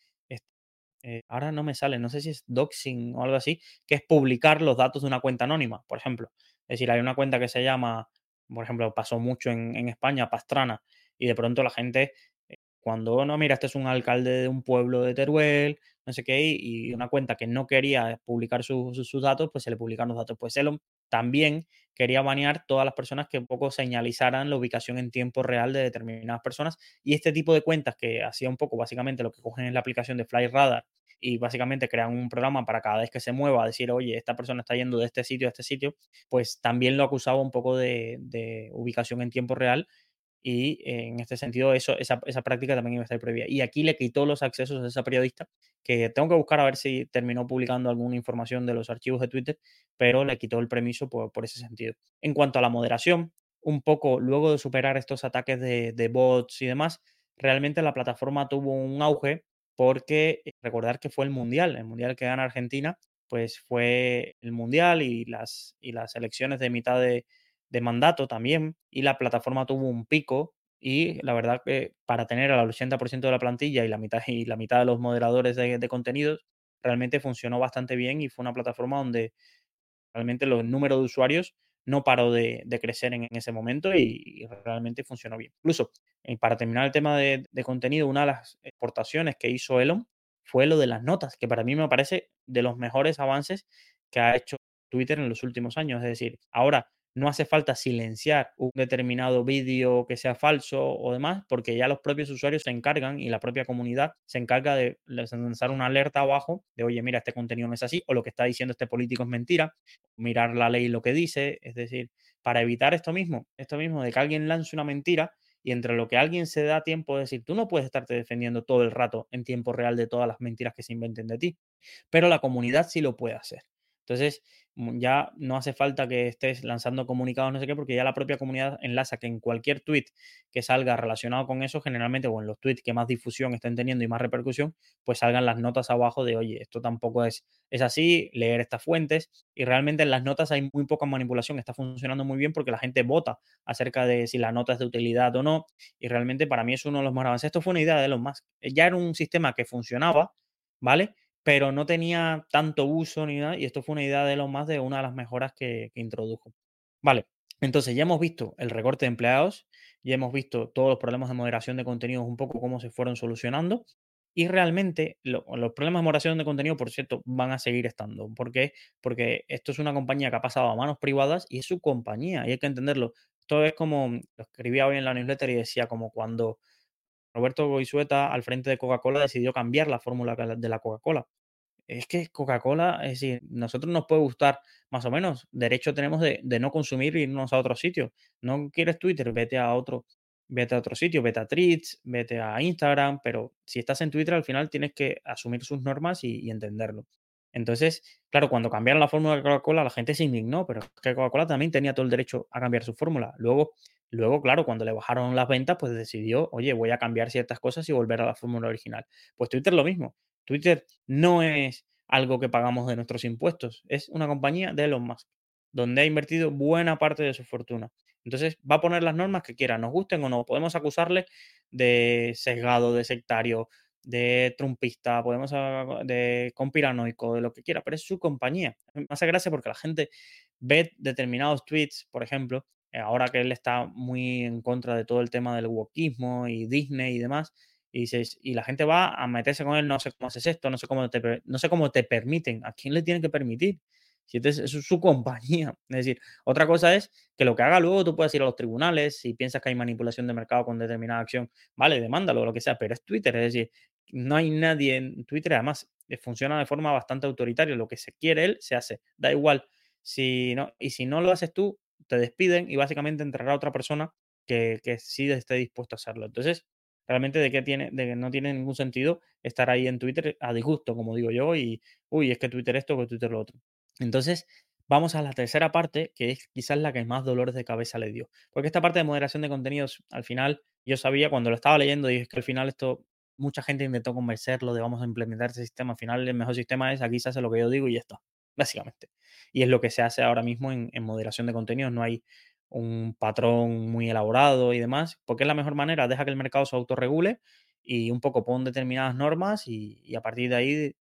eh, ahora no me sale, no sé si es doxing o algo así, que es publicar los datos de una cuenta anónima, por ejemplo. Es decir, hay una cuenta que se llama, por ejemplo, pasó mucho en, en España, Pastrana, y de pronto la gente, eh, cuando, no, mira, este es un alcalde de un pueblo de Teruel, no sé qué, y una cuenta que no quería publicar su- su- sus datos, pues se le publican los datos. Pues Elon también quería banear todas las personas que un poco señalizaran la ubicación en tiempo real de determinadas personas y este tipo de cuentas que hacía un poco básicamente lo que cogen en la aplicación de FlyRadar y básicamente crean un programa para cada vez que se mueva decir, oye, esta persona está yendo de este sitio a este sitio, pues también lo acusaba un poco de, de ubicación en tiempo real y eh, en este sentido eso, esa, esa práctica también iba a estar prohibida. Y aquí le quitó los accesos a esa periodista, que tengo que buscar a ver si terminó publicando alguna información de los archivos de Twitter, pero le quitó el permiso por, ese sentido. En cuanto a la moderación, un poco luego de superar estos ataques de, de bots y demás, realmente la plataforma tuvo un auge porque eh, recordar que fue el Mundial, el Mundial que gana Argentina, pues fue el Mundial y las, y las elecciones de mitad de, mandato también, y la plataforma tuvo un pico y la verdad que para tener al 80% de la plantilla y la mitad, y la mitad de los moderadores de, contenidos, realmente funcionó bastante bien y fue una plataforma donde Realmente los números de usuarios no paró de, de crecer en, ese momento y, y realmente funcionó bien. Incluso, eh, para terminar el tema de, de contenido, una de las exportaciones que hizo Elon fue lo de las notas, que para mí me parece de los mejores avances que ha hecho Twitter en los últimos años. Es decir, ahora no hace falta silenciar un determinado vídeo que sea falso o demás, porque ya los propios usuarios se encargan y la propia comunidad se encarga de lanzar una alerta abajo de, oye, mira, este contenido no es así, o lo que está diciendo este político es mentira, mirar la ley lo que dice, es decir, para evitar esto mismo, esto mismo de que alguien lance una mentira y entre lo que alguien se da tiempo de decir, tú no puedes estarte defendiendo todo el rato en tiempo real de todas las mentiras que se inventen de ti, pero la comunidad sí lo puede hacer. Entonces, ya no hace falta que estés lanzando comunicados, no sé qué, porque ya la propia comunidad enlaza que en cualquier tweet que salga relacionado con eso, generalmente, o en los tweets que más difusión estén teniendo y más repercusión, pues salgan las notas abajo de, oye, esto tampoco es, es así, leer estas fuentes. Y realmente en las notas hay muy poca manipulación, está funcionando muy bien porque la gente vota acerca de si la nota es de utilidad o no. Y realmente para mí es uno de los más avances. Esto fue una idea de los más. Ya era un sistema que funcionaba, ¿vale? Pero no tenía tanto uso ni nada, y esto fue una idea de Elon Musk de una de las mejoras que, introdujo. Vale, entonces ya hemos visto el recorte de empleados, ya hemos visto todos los problemas de moderación de contenidos, un poco cómo se fueron solucionando, y realmente lo- los problemas de moderación de contenido, por cierto, van a seguir estando. ¿Por qué? Porque esto es una compañía que ha pasado a manos privadas y es su compañía, y hay que entenderlo. Esto es como, lo escribía hoy en la newsletter y decía como cuando Roberto Goizueta, al frente de Coca-Cola, decidió cambiar la fórmula de la Coca-Cola. Es que Coca-Cola, es decir, nosotros nos puede gustar más o menos. Derecho tenemos de, no consumir e irnos a otro sitio. No quieres Twitter, vete a otro, vete a otro sitio, vete a Tweets, vete a Instagram, pero si estás en Twitter al final tienes que asumir sus normas y, entenderlo. Entonces, claro, cuando cambiaron la fórmula de Coca-Cola, la gente se indignó, pero es que Coca-Cola también tenía todo el derecho a cambiar su fórmula. Luego, luego, claro, cuando le bajaron las ventas, pues decidió, oye, voy a cambiar ciertas cosas y volver a la fórmula original. Pues Twitter lo mismo. Twitter no es algo que pagamos de nuestros impuestos, es una compañía de Elon Musk, donde ha invertido buena parte de su fortuna. Entonces va a poner las normas que quiera, nos gusten o no. Podemos acusarle de sesgado, de sectario, de trumpista, podemos de conspiranoico, de lo que quiera, pero es su compañía. Me hace gracia porque la gente ve determinados tweets, por ejemplo, ahora que él está muy en contra de todo el tema del wokismo y Disney y demás, y, la gente va a meterse con él, no sé cómo haces esto, no sé cómo te, no sé cómo te permiten, ¿a quién le tienen que permitir? Si es, es su (laughs) compañía. Es decir, otra cosa es que lo que haga luego tú puedes ir a los tribunales si piensas que hay manipulación de mercado con determinada acción, vale, demándalo o lo que sea, pero es Twitter, es decir, no hay nadie en Twitter, además eh, funciona de forma bastante autoritaria, lo que se quiere él se hace, da igual. Si no, y si no lo haces tú, te despiden y básicamente entrará otra persona que, que sí esté dispuesto a hacerlo. Entonces, realmente de que tiene, de que no tiene ningún sentido estar ahí en Twitter a disgusto, como digo yo, y uy, es que Twitter esto, que Twitter lo otro. Entonces, vamos a la tercera parte, que es quizás la que más dolores de cabeza le dio. Porque esta parte de moderación de contenidos, al final, yo sabía cuando lo estaba leyendo, es que al final esto, mucha gente intentó convencerlo de vamos a implementar ese sistema. Al final, el mejor sistema es aquí se hace lo que yo digo y ya está, básicamente. Y es lo que se hace ahora mismo en, moderación de contenidos. No hay un patrón muy elaborado y demás, porque es la mejor manera, deja que el mercado se autorregule y un poco pon determinadas normas y, y a partir de ahí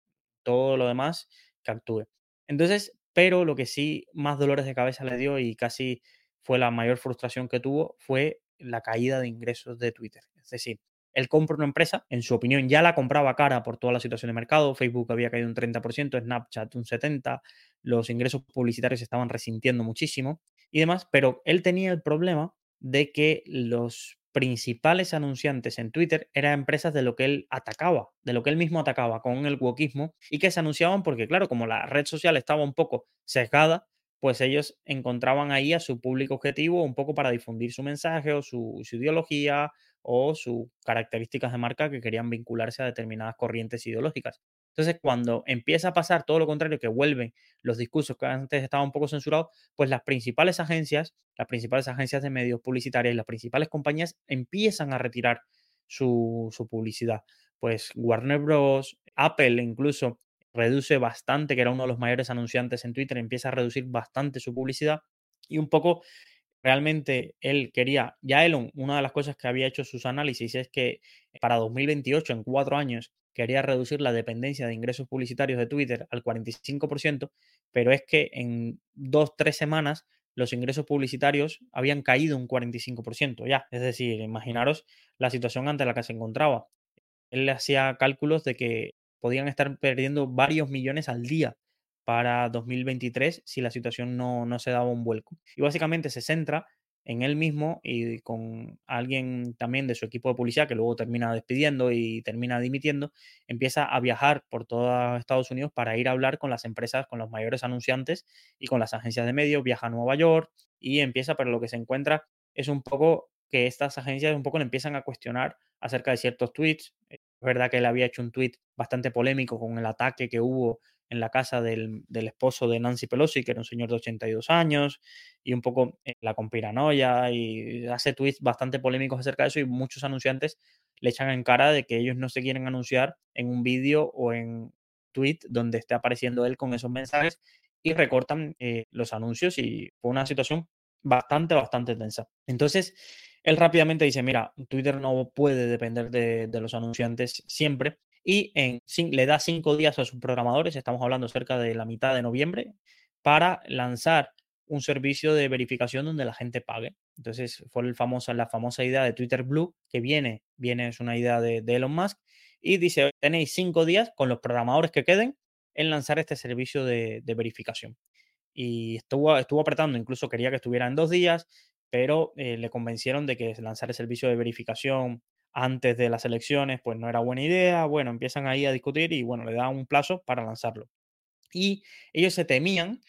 todo lo demás que actúe. Entonces, pero lo que sí más dolores de cabeza le dio y casi fue la mayor frustración que tuvo fue la caída de ingresos de Twitter. Es decir, él compra una empresa, en su opinión ya la compraba cara por toda la situación de mercado, Facebook había caído un 30%, Snapchat un 70%, los ingresos publicitarios estaban resintiendo muchísimo y demás, pero él tenía el problema de que los principales anunciantes en Twitter eran empresas de lo que él atacaba, de lo que él mismo atacaba con el wokismo y que se anunciaban porque, claro, como la red social estaba un poco sesgada, pues ellos encontraban ahí a su público objetivo un poco para difundir su mensaje o su, su ideología o sus características de marca que querían vincularse a determinadas corrientes ideológicas. Entonces, cuando empieza a pasar todo lo contrario, que vuelven los discursos que antes estaban un poco censurados, pues las principales agencias, las principales agencias de medios publicitarios y las principales compañías empiezan a retirar su, publicidad. Pues Warner Bros., Apple incluso reduce bastante, que era uno de los mayores anunciantes en Twitter, empieza a reducir bastante su publicidad y un poco realmente él quería, ya Elon, una de las cosas que había hecho sus análisis es que para 2028, en cuatro años, quería reducir la dependencia de ingresos publicitarios de Twitter al 45%, pero es que en dos, tres semanas los ingresos publicitarios habían caído un 45% ya. Es decir, imaginaros la situación ante la que se encontraba. Él hacía cálculos de que podían estar perdiendo varios millones al día para 2023 si la situación no, no se daba un vuelco. Y básicamente se centra en él mismo y con alguien también de su equipo de policía que luego termina despidiendo y termina dimitiendo, empieza a viajar por todos Estados Unidos para ir a hablar con las empresas, con los mayores anunciantes y con las agencias de medios, viaja a Nueva York y empieza, pero lo que se encuentra es un poco que estas agencias un poco le empiezan a cuestionar acerca de ciertos tweets. Es verdad que él había hecho un tweet bastante polémico con el ataque que hubo en la casa del, esposo de Nancy Pelosi, que era un señor de 82 años, y un poco eh, la conspiranoia, y hace tweets bastante polémicos acerca de eso, y muchos anunciantes le echan en cara de que ellos no se quieren anunciar en un vídeo o en tweet donde esté apareciendo él con esos mensajes y recortan eh, los anuncios y fue una situación bastante, bastante tensa. Entonces, él rápidamente dice, mira, Twitter no puede depender de, de los anunciantes siempre y en, le da cinco días a sus programadores, estamos hablando cerca de la mitad de noviembre, para lanzar un servicio de verificación donde la gente pague. Entonces fue el famoso, la famosa idea de Twitter Blue, que viene, viene es una idea de, Elon Musk, y dice, tenéis cinco días con los programadores que queden en lanzar este servicio de, verificación. Y estuvo, estuvo apretando, incluso quería que estuviera en dos días, pero eh, le convencieron de que lanzar el servicio de verificación antes de las elecciones, pues no era buena idea. Bueno, empiezan ahí a discutir y bueno, le dan un plazo para lanzarlo. Y ellos se temían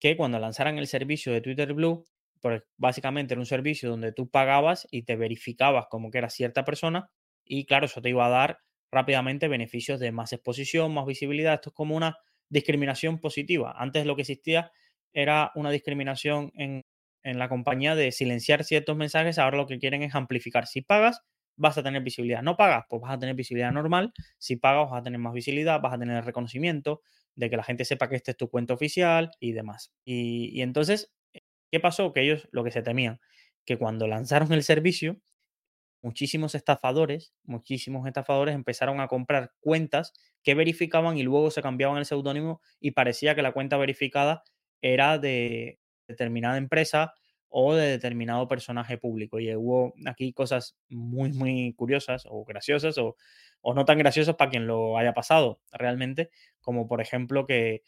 que cuando lanzaran el servicio de Twitter Blue, pues básicamente era un servicio donde tú pagabas y te verificabas como que era cierta persona y claro, eso te iba a dar rápidamente beneficios de más exposición, más visibilidad. Esto es como una discriminación positiva. Antes lo que existía era una discriminación en, en la compañía de silenciar ciertos mensajes, ahora lo que quieren es amplificar. Si pagas, vas a tener visibilidad. No pagas, pues vas a tener visibilidad normal. Si pagas, vas a tener más visibilidad, vas a tener reconocimiento de que la gente sepa que este es tu cuenta oficial y demás. Y, entonces, ¿qué pasó? Que ellos lo que se temían, que cuando lanzaron el servicio, muchísimos estafadores, muchísimos estafadores empezaron a comprar cuentas que verificaban y luego se cambiaban el seudónimo y parecía que la cuenta verificada era de determinada empresa o de determinado personaje público. Y hubo aquí cosas muy, muy curiosas o graciosas o, o no tan graciosas para quien lo haya pasado realmente, como por ejemplo que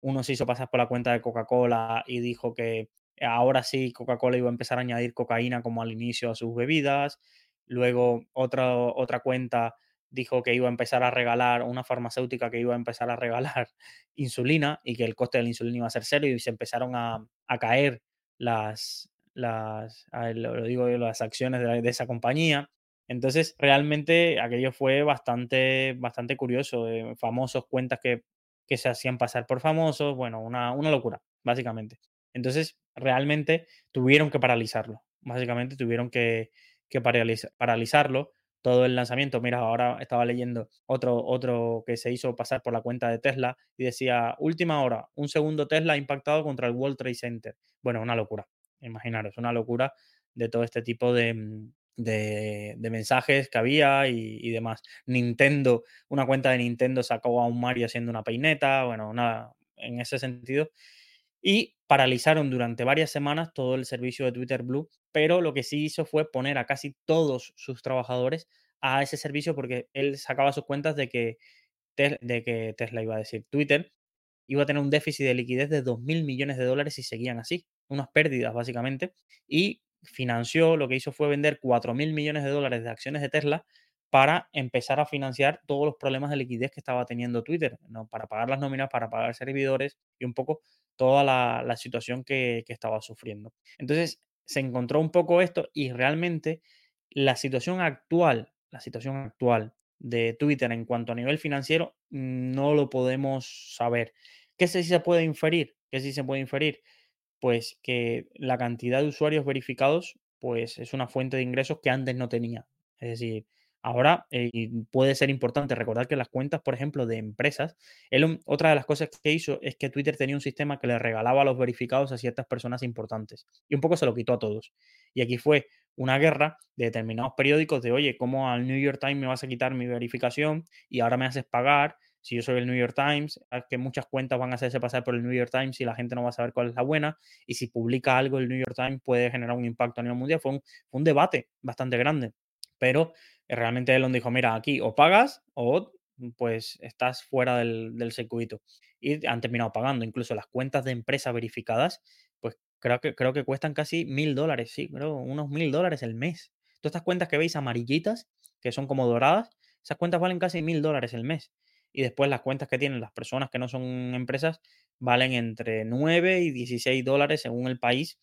uno se hizo pasar por la cuenta de Coca-Cola y dijo que ahora sí Coca-Cola iba a empezar a añadir cocaína como al inicio a sus bebidas. Luego otra, otra cuenta dijo que iba a empezar a regalar, una farmacéutica que iba a empezar a regalar (laughs) insulina y que el coste de la insulina iba a ser cero y se empezaron a, a caer las, las lo, digo, las acciones de, esa compañía. Entonces, realmente aquello fue bastante, bastante curioso. Eh, famosos cuentas que, que, se hacían pasar por famosos, bueno, una, una locura, básicamente. Entonces, realmente tuvieron que paralizarlo. Básicamente tuvieron que, que paralizarlo todo el lanzamiento. Mira, ahora estaba leyendo otro, otro que se hizo pasar por la cuenta de Tesla y decía, última hora, un segundo Tesla impactado contra el World Trade Center. Bueno, una locura, imaginaros, una locura de todo este tipo de, mm, de, mensajes que había y, demás. Nintendo, una cuenta de Nintendo sacó a un Mario haciendo una peineta, bueno, nada, en ese sentido. Y paralizaron durante varias semanas todo el servicio de Twitter Blue, pero lo que sí hizo fue poner a casi todos sus trabajadores a ese servicio porque él sacaba sus cuentas de que, de que Tesla iba a decir Twitter iba a tener un déficit de liquidez de 2.000 millones de dólares si seguían así, unas pérdidas básicamente, y financió, lo que hizo fue vender 4.000 millones de dólares de acciones de Tesla para empezar a financiar todos los problemas de liquidez que estaba teniendo Twitter, ¿no? para pagar las nóminas, para pagar servidores y un poco toda la, situación que, que, estaba sufriendo. Entonces se encontró un poco esto y realmente la situación actual, la situación actual de Twitter en cuanto a nivel financiero no lo podemos saber. ¿Qué sí se puede inferir? ¿Qué sí se puede inferir? Pues que la cantidad de usuarios verificados pues es una fuente de ingresos que antes no tenía. Es decir, Ahora, eh, puede ser importante recordar que las cuentas, por ejemplo, de empresas, él, otra de las cosas que hizo es que Twitter tenía un sistema que le regalaba los verificados a ciertas personas importantes y un poco se lo quitó a todos. Y aquí fue una guerra de determinados periódicos de, oye, ¿cómo al New York Times me vas a quitar mi verificación y ahora me haces pagar? Si yo soy el New York Times, que muchas cuentas van a hacerse pasar por el New York Times y la gente no va a saber cuál es la buena. Y si publica algo el New York Times puede generar un impacto a nivel mundial. Fue un, fue un debate bastante grande. Pero realmente Elon dijo, mira, aquí o pagas o pues estás fuera del, circuito. Y han terminado pagando. Incluso las cuentas de empresas verificadas, pues creo que, creo que cuestan casi mil dólares, sí, creo, unos mil dólares el mes. Todas estas cuentas que veis amarillitas, que son como doradas, esas cuentas valen casi mil dólares el mes. Y después las cuentas que tienen las personas que no son empresas valen entre 9 y 16 dólares según el país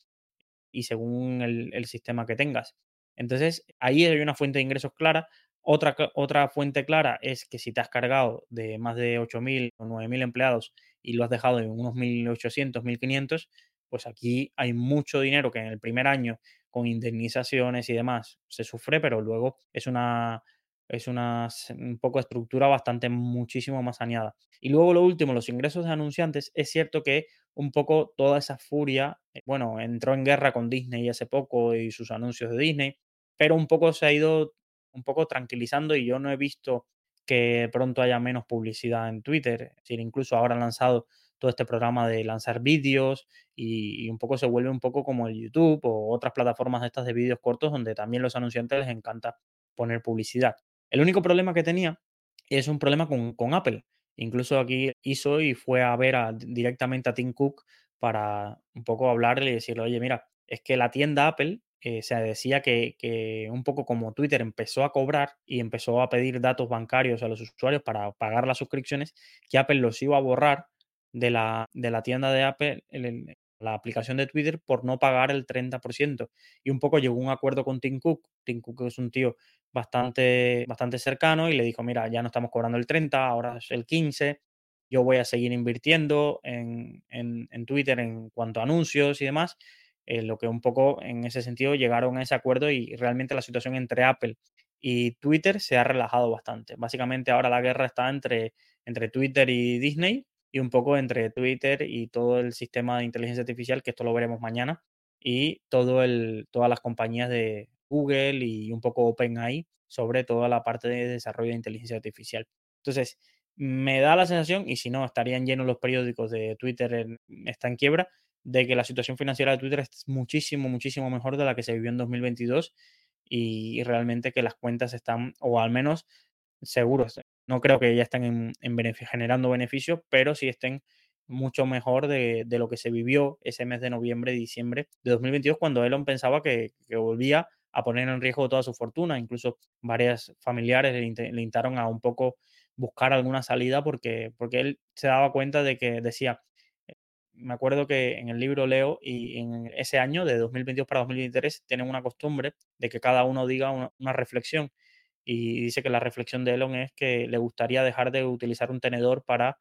y según el sistema que tengas. Entonces, ahí hay una fuente de ingresos clara. Otra, otra fuente clara es que si te has cargado de más de 8.000 o 9.000 empleados y lo has dejado en unos 1.800, 1.500, pues aquí hay mucho dinero que en el primer año con indemnizaciones y demás se sufre, pero luego es una, es una un poco estructura bastante muchísimo más saneada. Y luego lo último, los ingresos de anunciantes, es cierto que un poco toda esa furia, eh, bueno, entró en guerra con Disney hace poco y sus anuncios de Disney, pero un poco se ha ido un poco tranquilizando y yo no he visto que pronto haya menos publicidad en Twitter. Es decir, incluso ahora han lanzado todo este programa de lanzar vídeos y, un poco se vuelve un poco como el YouTube o otras plataformas de estas de vídeos cortos donde también los anunciantes les encanta poner publicidad. El único problema que tenía es un problema con, con Apple. Incluso aquí hizo y fue a ver directamente a Tim Cook para un poco hablarle y decirle, oye, mira, es que la tienda Apple eh, se decía que, un poco como Twitter empezó a cobrar y empezó a pedir datos bancarios a los usuarios para pagar las suscripciones, que Apple los iba a borrar de la, de la tienda de Apple, la aplicación de Twitter, por no pagar el 30%. Y un poco llegó a un acuerdo con Tim Cook. Tim Cook es un tío bastante, bastante cercano y le dijo, mira, ya no estamos cobrando el 30, ahora es el 15, yo voy a seguir invirtiendo en, en- en Twitter en cuanto a anuncios y demás, eh, lo que un poco en ese sentido llegaron a ese acuerdo y realmente la situación entre Apple y Twitter se ha relajado bastante. Básicamente ahora la guerra está entre, entre Twitter y Disney y un poco entre Twitter y todo el sistema de inteligencia artificial, que esto lo veremos mañana, y todo el, todas las compañías de Google y un poco OpenAI sobre toda la parte de desarrollo de inteligencia artificial. Entonces, me da la sensación, y si no, estarían llenos los periódicos de Twitter está en quiebra, de que la situación financiera de Twitter es muchísimo, muchísimo mejor de la que se vivió en 2022 y, y realmente que las cuentas están, o al menos seguros. No creo que ya estén en, en benefi- generando beneficios, pero sí estén mucho mejor de, lo que se vivió ese mes de noviembre diciembre de 2022, cuando Elon pensaba que, volvía a poner en riesgo toda su fortuna. Incluso varias familiares le, inte- le intentaron a un poco buscar alguna salida porque, porque él se daba cuenta de que decía, eh, me acuerdo que en el libro leo y en ese año de 2022 para 2023 tienen una costumbre de que cada uno diga una reflexión y dice que la reflexión de Elon es que le gustaría dejar de utilizar un tenedor para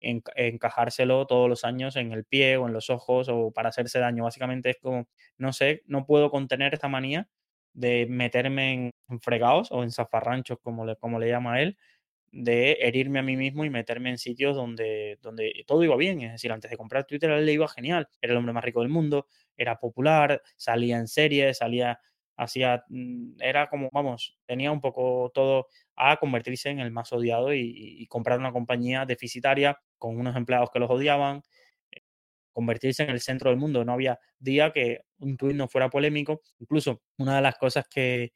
enca- encajárselo todos los años en el pie o en los ojos o para hacerse daño. Básicamente es como, no sé, no puedo contener esta manía de meterme en, fregados o en zafarranchos, como le, como le llama él, de herirme a mí mismo y meterme en sitios donde, donde todo iba bien. Es decir, antes de comprar Twitter, él le iba genial. Era el hombre más rico del mundo, era popular, salía en series, salía, hacía, mm, era como, vamos, tenía un poco todo a convertirse en el más odiado y, y comprar una compañía deficitaria con unos empleados que los odiaban, eh, convertirse en el centro del mundo. No había día que un tuit no fuera polémico. Incluso una de las cosas que,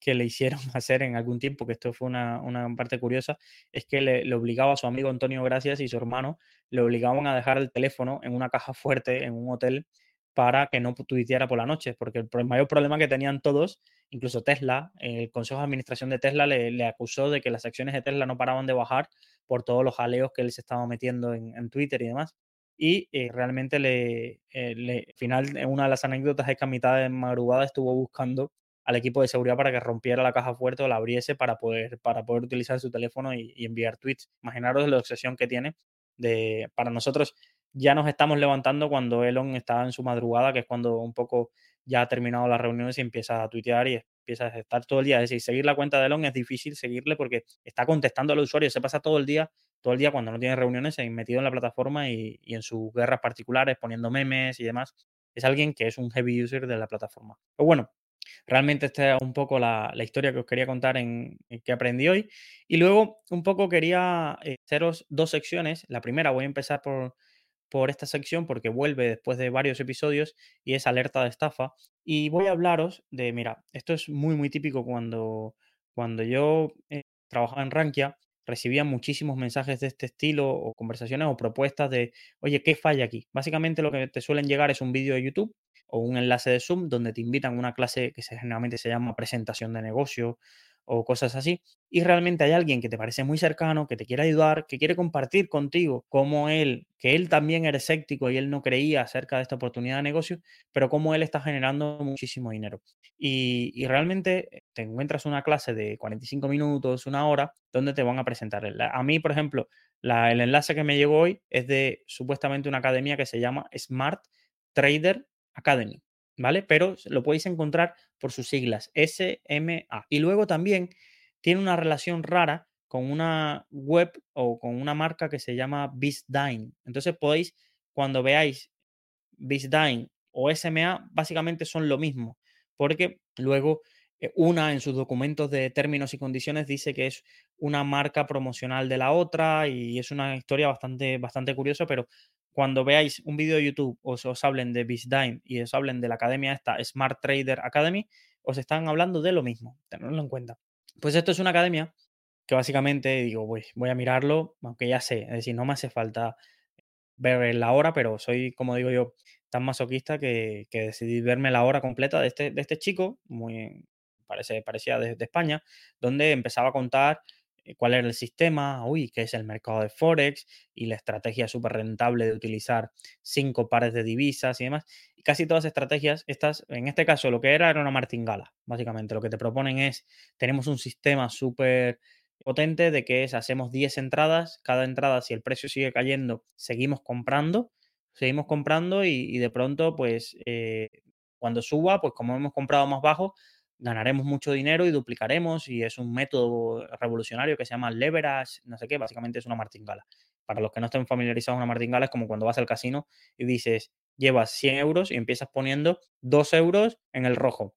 que le hicieron (laughs) hacer en algún tiempo, que esto fue una, una parte curiosa, es que le, le obligaba a su amigo Antonio Gracias y su hermano, le obligaban a dejar el teléfono en una caja fuerte en un hotel para que no tuiteara por la noche, porque el, mayor problema que tenían todos, incluso Tesla, el Consejo de Administración de Tesla le, acusó de que las acciones de Tesla no paraban de bajar por todos los jaleos que él se estaba metiendo en, Twitter y demás. Y eh, realmente le, eh, al final, en una de las anécdotas es que a mitad de madrugada estuvo buscando al equipo de seguridad para que rompiera la caja fuerte o la abriese para poder, para poder utilizar su teléfono y, y enviar tweets. Imaginaros la obsesión que tiene de, para nosotros ya nos estamos levantando cuando Elon está en su madrugada, que es cuando un poco ya ha terminado las reuniones y empieza a tuitear y empieza a estar todo el día. Es decir, seguir la cuenta de Elon es difícil seguirle porque está contestando al usuario, se pasa todo el día, todo el día cuando no tiene reuniones, eh, metido en la plataforma y, y en sus guerras particulares, poniendo memes y demás. Es alguien que es un heavy user de la plataforma. Pero bueno, Realmente esta es un poco la, la historia que os quería contar en, en que aprendí hoy. Y luego un poco quería eh, haceros dos secciones. La primera voy a empezar por, por esta sección porque vuelve después de varios episodios y es alerta de estafa. Y voy a hablaros de, mira, esto es muy, muy típico cuando, cuando yo eh, trabajaba en Rankia, recibía muchísimos mensajes de este estilo o conversaciones o propuestas de, oye, ¿qué falla aquí? Básicamente lo que te suelen llegar es un vídeo de YouTube o un enlace de Zoom donde te invitan a una clase que generalmente se llama presentación de negocio o cosas así, y realmente hay alguien que te parece muy cercano, que te quiere ayudar, que quiere compartir contigo cómo él, que él también era escéptico y él no creía acerca de esta oportunidad de negocio, pero cómo él está generando muchísimo dinero. Y, y realmente eh, te encuentras una clase de 45 minutos, una hora, donde te van a presentar. A mí, por ejemplo, el enlace que me llegó hoy es de supuestamente una academia que se llama Smart Trader Academy, ¿vale? Pero lo podéis encontrar por sus siglas, SMA. Y luego también tiene una relación rara con una web o con una marca que se llama BizDine. Entonces podéis, cuando veáis BizDine o SMA, básicamente son lo mismo, porque luego eh, una en sus documentos de términos y condiciones dice que es una marca promocional de la otra y es una historia bastante, bastante curiosa, pero cuando veáis un vídeo de YouTube o os, hablen de BizDime y os hablen de la academia esta Smart Trader Academy, os están hablando de lo mismo, tenedlo en cuenta. Pues esto es una academia que básicamente digo, voy, voy a mirarlo, aunque ya sé, es decir, no me hace falta ver la hora, pero soy, como digo yo, tan masoquista que, que decidí verme la hora completa de este, de este chico, muy, parece, parecía de, de España, donde empezaba a contar cuál era el sistema, uy, qué es el mercado de Forex y la estrategia súper rentable de utilizar cinco pares de divisas y demás. Y casi todas estrategias, estas, en este caso, lo que era era una martingala, básicamente. Lo que te proponen es, tenemos un sistema súper potente de que es, hacemos 10 entradas, cada entrada, si el precio sigue cayendo, seguimos comprando, seguimos comprando y, y de pronto, pues, eh, cuando suba, pues como hemos comprado más bajo, ganaremos mucho dinero y duplicaremos y es un método revolucionario que se llama leverage, no sé qué, básicamente es una martingala. Para los que no estén familiarizados, una martingala es como cuando vas al casino y dices, llevas 100 euros y empiezas poniendo 2 euros en el rojo.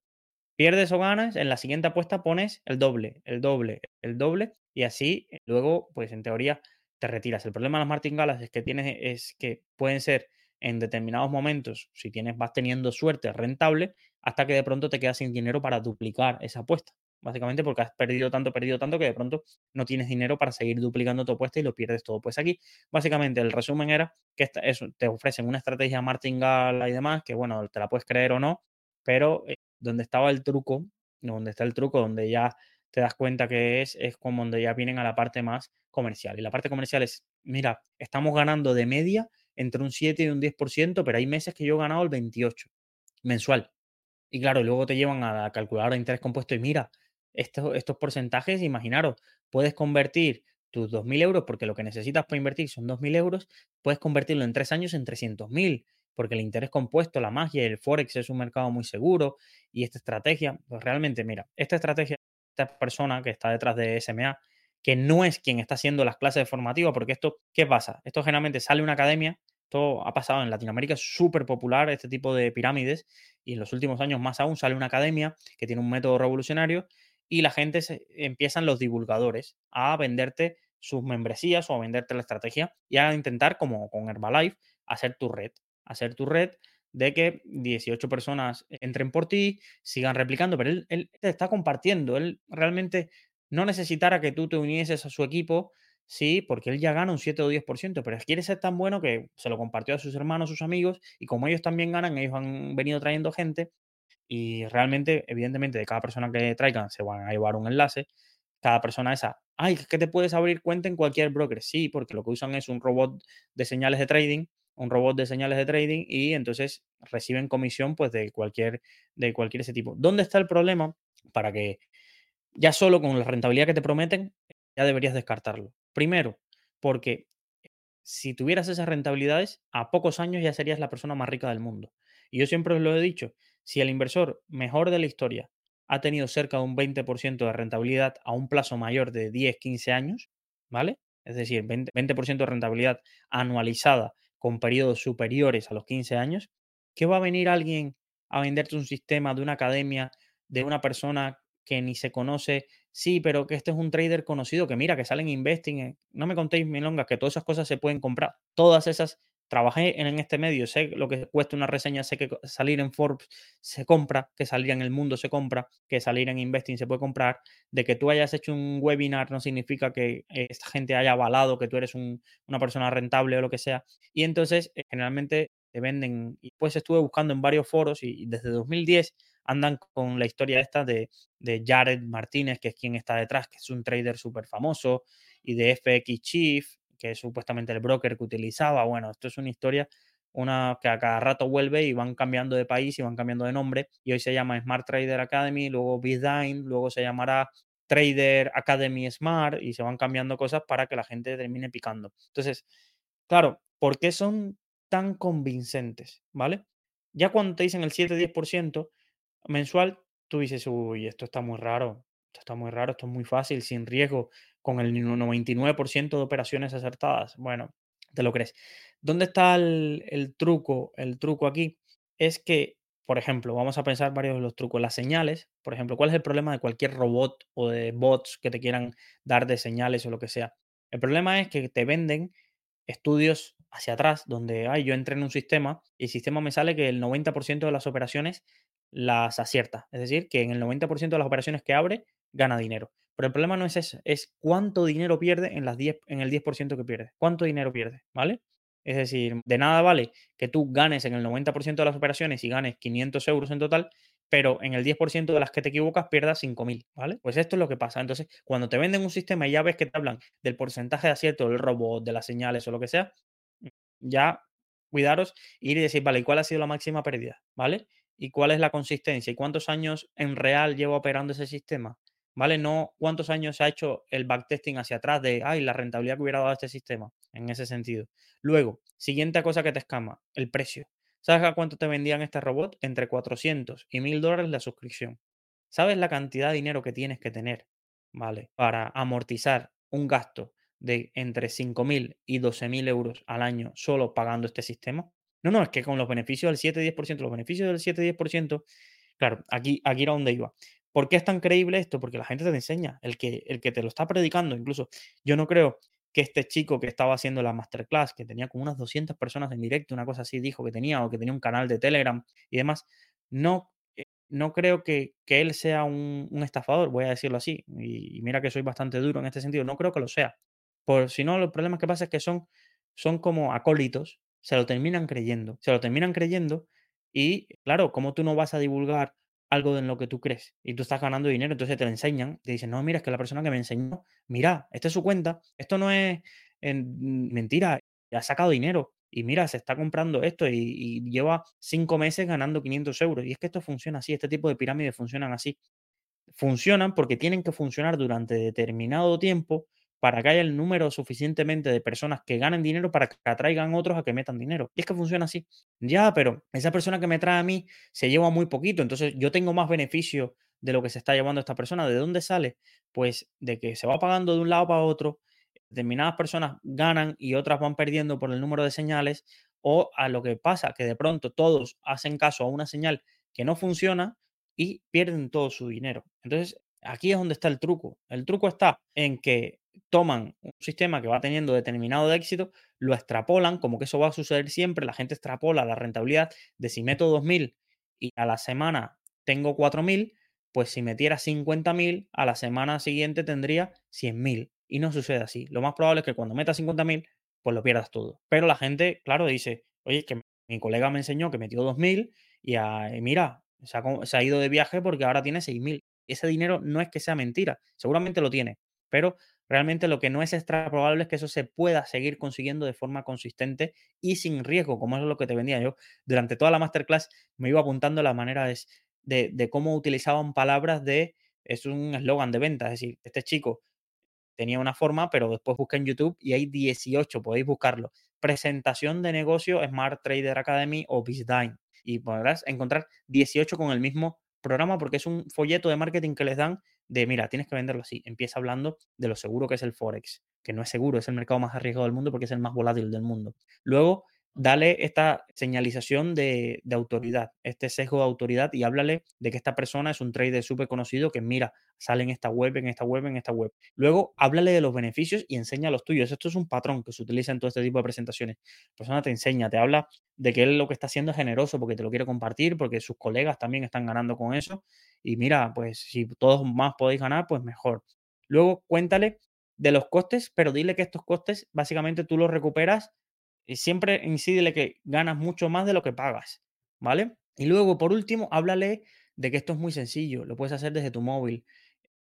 Pierdes o ganas, en la siguiente apuesta pones el doble, el doble, el doble y así eh, luego, pues en teoría, te retiras. El problema de las martingalas es que tienes, es que pueden ser en determinados momentos, si tienes, vas teniendo suerte, rentable, hasta que de pronto te quedas sin dinero para duplicar esa apuesta. Básicamente porque has perdido tanto, perdido tanto que de pronto no tienes dinero para seguir duplicando tu apuesta y lo pierdes todo. Pues aquí, básicamente, el resumen era que esta, eso, te ofrecen una estrategia martingala y demás, que bueno, te la puedes creer o no, pero eh, donde estaba el truco, donde está el truco, donde ya te das cuenta que es, es como donde ya vienen a la parte más comercial. Y la parte comercial es, mira, estamos ganando de media entre un 7 y un 10%, pero hay meses que yo he ganado el 28 mensual. Y claro, luego te llevan a la calculadora de interés compuesto y mira, estos, estos porcentajes, imaginaros, puedes convertir tus 2.000 euros, porque lo que necesitas para invertir son 2.000 euros, puedes convertirlo en tres años en 300.000, porque el interés compuesto, la magia, el forex es un mercado muy seguro y esta estrategia, pues realmente, mira, esta estrategia, esta persona que está detrás de SMA, que no es quien está haciendo las clases formativas, porque esto, ¿qué pasa? Esto generalmente sale una academia, esto ha pasado en Latinoamérica, es súper popular este tipo de pirámides, y en los últimos años más aún sale una academia que tiene un método revolucionario y la gente se, empiezan los divulgadores a venderte sus membresías o a venderte la estrategia y a intentar, como con Herbalife, hacer tu red, hacer tu red de que 18 personas entren por ti, sigan replicando, pero él, él te está compartiendo, él realmente no necesitara que tú te unieses a su equipo, sí, porque él ya gana un 7 o 10%, pero quiere ser tan bueno que se lo compartió a sus hermanos, sus amigos, y como ellos también ganan, ellos han venido trayendo gente, y realmente, evidentemente, de cada persona que traigan se van a llevar un enlace, cada persona esa, ay, que te puedes abrir cuenta en cualquier broker, sí, porque lo que usan es un robot de señales de trading, un robot de señales de trading y entonces reciben comisión pues de cualquier de cualquier ese tipo. ¿Dónde está el problema? Para que ya solo con la rentabilidad que te prometen, ya deberías descartarlo. Primero, porque si tuvieras esas rentabilidades, a pocos años ya serías la persona más rica del mundo. Y yo siempre os lo he dicho, si el inversor mejor de la historia ha tenido cerca de un 20% de rentabilidad a un plazo mayor de 10, 15 años, ¿vale? Es decir, 20%, 20 de rentabilidad anualizada con periodos superiores a los 15 años, ¿qué va a venir alguien a venderte un sistema de una academia de una persona que ni se conoce. Sí, pero que este es un trader conocido que mira, que salen investing. Eh, no me contéis milongas, que todas esas cosas se pueden comprar. Todas esas, trabajé en, este medio, sé lo que cuesta una reseña, sé que salir en Forbes se compra, que salir en el mundo se compra, que salir en investing se puede comprar. De que tú hayas hecho un webinar no significa que esta gente haya avalado que tú eres una persona rentable o lo que sea. Y entonces, eh, generalmente te venden. Y pues estuve buscando en varios foros y desde 2010 andan con la historia esta de, de Jared Martínez, que es quien está detrás, que es un trader súper famoso, y de FX Chief, que es supuestamente el broker que utilizaba. Bueno, esto es una historia una que a cada rato vuelve y van cambiando de país y van cambiando de nombre. Y hoy se llama Smart Trader Academy, luego Bitdine, luego se llamará Trader Academy Smart y se van cambiando cosas para que la gente termine picando. Entonces, claro, ¿por qué son tan convincentes? ¿Vale? Ya cuando te dicen el 7-10%, mensual, tú dices, uy, esto está muy raro, esto está muy raro, esto es muy fácil, sin riesgo, con el 99% de operaciones acertadas. Bueno, te lo crees. ¿Dónde está el, truco? El truco aquí es que, por ejemplo, vamos a pensar varios de los trucos. Las señales, por ejemplo, ¿cuál es el problema de cualquier robot o de bots que te quieran dar de señales o lo que sea? El problema es que te venden estudios hacia atrás donde ay, yo entré en un sistema y el sistema me sale que el 90% de las operaciones las acierta. Es decir, que en el 90% de las operaciones que abre, gana dinero. Pero el problema no es eso, es cuánto dinero pierde en, las 10, en el 10% que pierde. ¿Cuánto dinero pierde? ¿Vale? Es decir, de nada vale que tú ganes en el 90% de las operaciones y ganes 500 euros en total, pero en el 10% de las que te equivocas pierdas 5.000, ¿vale? Pues esto es lo que pasa. Entonces, cuando te venden un sistema y ya ves que te hablan del porcentaje de acierto del robot, de las señales o lo que sea, ya cuidaros, ir y decir, vale, ¿y cuál ha sido la máxima pérdida? ¿Vale? ¿Y cuál es la consistencia? ¿Y cuántos años en real llevo operando ese sistema? ¿Vale? No cuántos años ha hecho el backtesting hacia atrás de, ay, la rentabilidad que hubiera dado este sistema, en ese sentido. Luego, siguiente cosa que te escama, el precio. ¿Sabes a cuánto te vendían este robot? Entre 400 y 1000 dólares la suscripción. ¿Sabes la cantidad de dinero que tienes que tener, ¿vale? Para amortizar un gasto de entre 5.000 y 12.000 euros al año solo pagando este sistema. No, no, es que con los beneficios del 7-10%, los beneficios del 7-10%, claro, aquí, aquí era donde iba. ¿Por qué es tan creíble esto? Porque la gente te enseña, el que, el que te lo está predicando, incluso yo no creo que este chico que estaba haciendo la masterclass, que tenía como unas 200 personas en directo, una cosa así, dijo que tenía, o que tenía un canal de Telegram y demás, no, eh, no creo que, que él sea un, estafador, voy a decirlo así, y, y, mira que soy bastante duro en este sentido, no creo que lo sea. Por si no, los problemas que pasa es que son, son como acólitos, se lo terminan creyendo, se lo terminan creyendo y claro, como tú no vas a divulgar algo en lo que tú crees y tú estás ganando dinero, entonces te enseñan, te dicen, no, mira, es que la persona que me enseñó, mira, esta es su cuenta, esto no es en, mentira, ha sacado dinero y mira, se está comprando esto y, y, lleva cinco meses ganando 500 euros. Y es que esto funciona así, este tipo de pirámides funcionan así. Funcionan porque tienen que funcionar durante determinado tiempo para que haya el número suficientemente de personas que ganen dinero para que atraigan otros a que metan dinero. Y es que funciona así. Ya, pero esa persona que me trae a mí se lleva muy poquito, entonces yo tengo más beneficio de lo que se está llevando esta persona. ¿De dónde sale? Pues de que se va pagando de un lado para otro, determinadas personas ganan y otras van perdiendo por el número de señales, o a lo que pasa, que de pronto todos hacen caso a una señal que no funciona y pierden todo su dinero. Entonces, aquí es donde está el truco. El truco está en que toman un sistema que va teniendo determinado de éxito, lo extrapolan, como que eso va a suceder siempre, la gente extrapola la rentabilidad de si meto 2.000 y a la semana tengo 4.000, pues si metiera 50.000, a la semana siguiente tendría 100.000. Y no sucede así. Lo más probable es que cuando metas 50.000, pues lo pierdas todo. Pero la gente, claro, dice, oye, que mi colega me enseñó que metió 2.000 y, a, y mira, se ha, se ha, ido de viaje porque ahora tiene 6.000. Ese dinero no es que sea mentira, seguramente lo tiene, pero realmente lo que no es extra probable es que eso se pueda seguir consiguiendo de forma consistente y sin riesgo, como es lo que te vendía yo. Durante toda la masterclass me iba apuntando la manera de, cómo utilizaban palabras de, es un eslogan de venta, es decir, este chico tenía una forma, pero después busca en YouTube y hay 18, podéis buscarlo. Presentación de negocio Smart Trader Academy o BizDime. Y podrás encontrar 18 con el mismo programa porque es un folleto de marketing que les dan de, mira, tienes que venderlo así. Empieza hablando de lo seguro que es el Forex, que no es seguro, es el mercado más arriesgado del mundo porque es el más volátil del mundo. Luego, dale esta señalización de, autoridad, este sesgo de autoridad y háblale de que esta persona es un trader súper conocido que mira, sale en esta web, en esta web, en esta web. Luego, háblale de los beneficios y enseña los tuyos. Esto es un patrón que se utiliza en todo este tipo de presentaciones. La persona te enseña, te habla de que él lo que está haciendo es generoso porque te lo quiere compartir, porque sus colegas también están ganando con eso. Y mira, pues si todos más podéis ganar, pues mejor. Luego, cuéntale de los costes, pero dile que estos costes básicamente tú los recuperas y siempre incídele que ganas mucho más de lo que pagas, ¿vale? Y luego, por último, háblale de que esto es muy sencillo, lo puedes hacer desde tu móvil.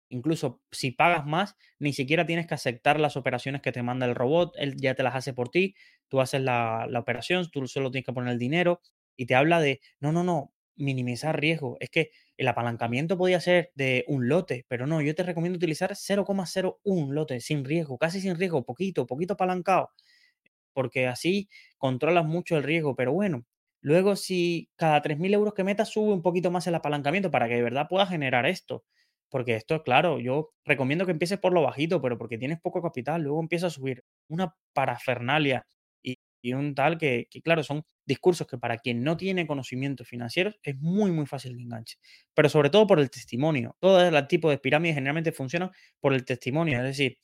Incluso si pagas más, ni siquiera tienes que aceptar las operaciones que te manda el robot, él ya te las hace por ti, tú haces la, la operación, tú solo tienes que poner el dinero y te habla de, no, no, no, minimizar riesgo. Es que el apalancamiento podía ser de un lote, pero no, yo te recomiendo utilizar 0,01 lote, sin riesgo, casi sin riesgo, poquito, poquito apalancado porque así controlas mucho el riesgo. Pero bueno, luego si cada 3.000 euros que metas sube un poquito más el apalancamiento para que de verdad puedas generar esto. Porque esto, claro, yo recomiendo que empieces por lo bajito, pero porque tienes poco capital, luego empieza a subir una parafernalia y, un tal que, que, claro, son discursos que para quien no tiene conocimientos financieros es muy, muy fácil de enganche. Pero sobre todo por el testimonio. Todo el tipo de pirámides generalmente funcionan por el testimonio. Es decir,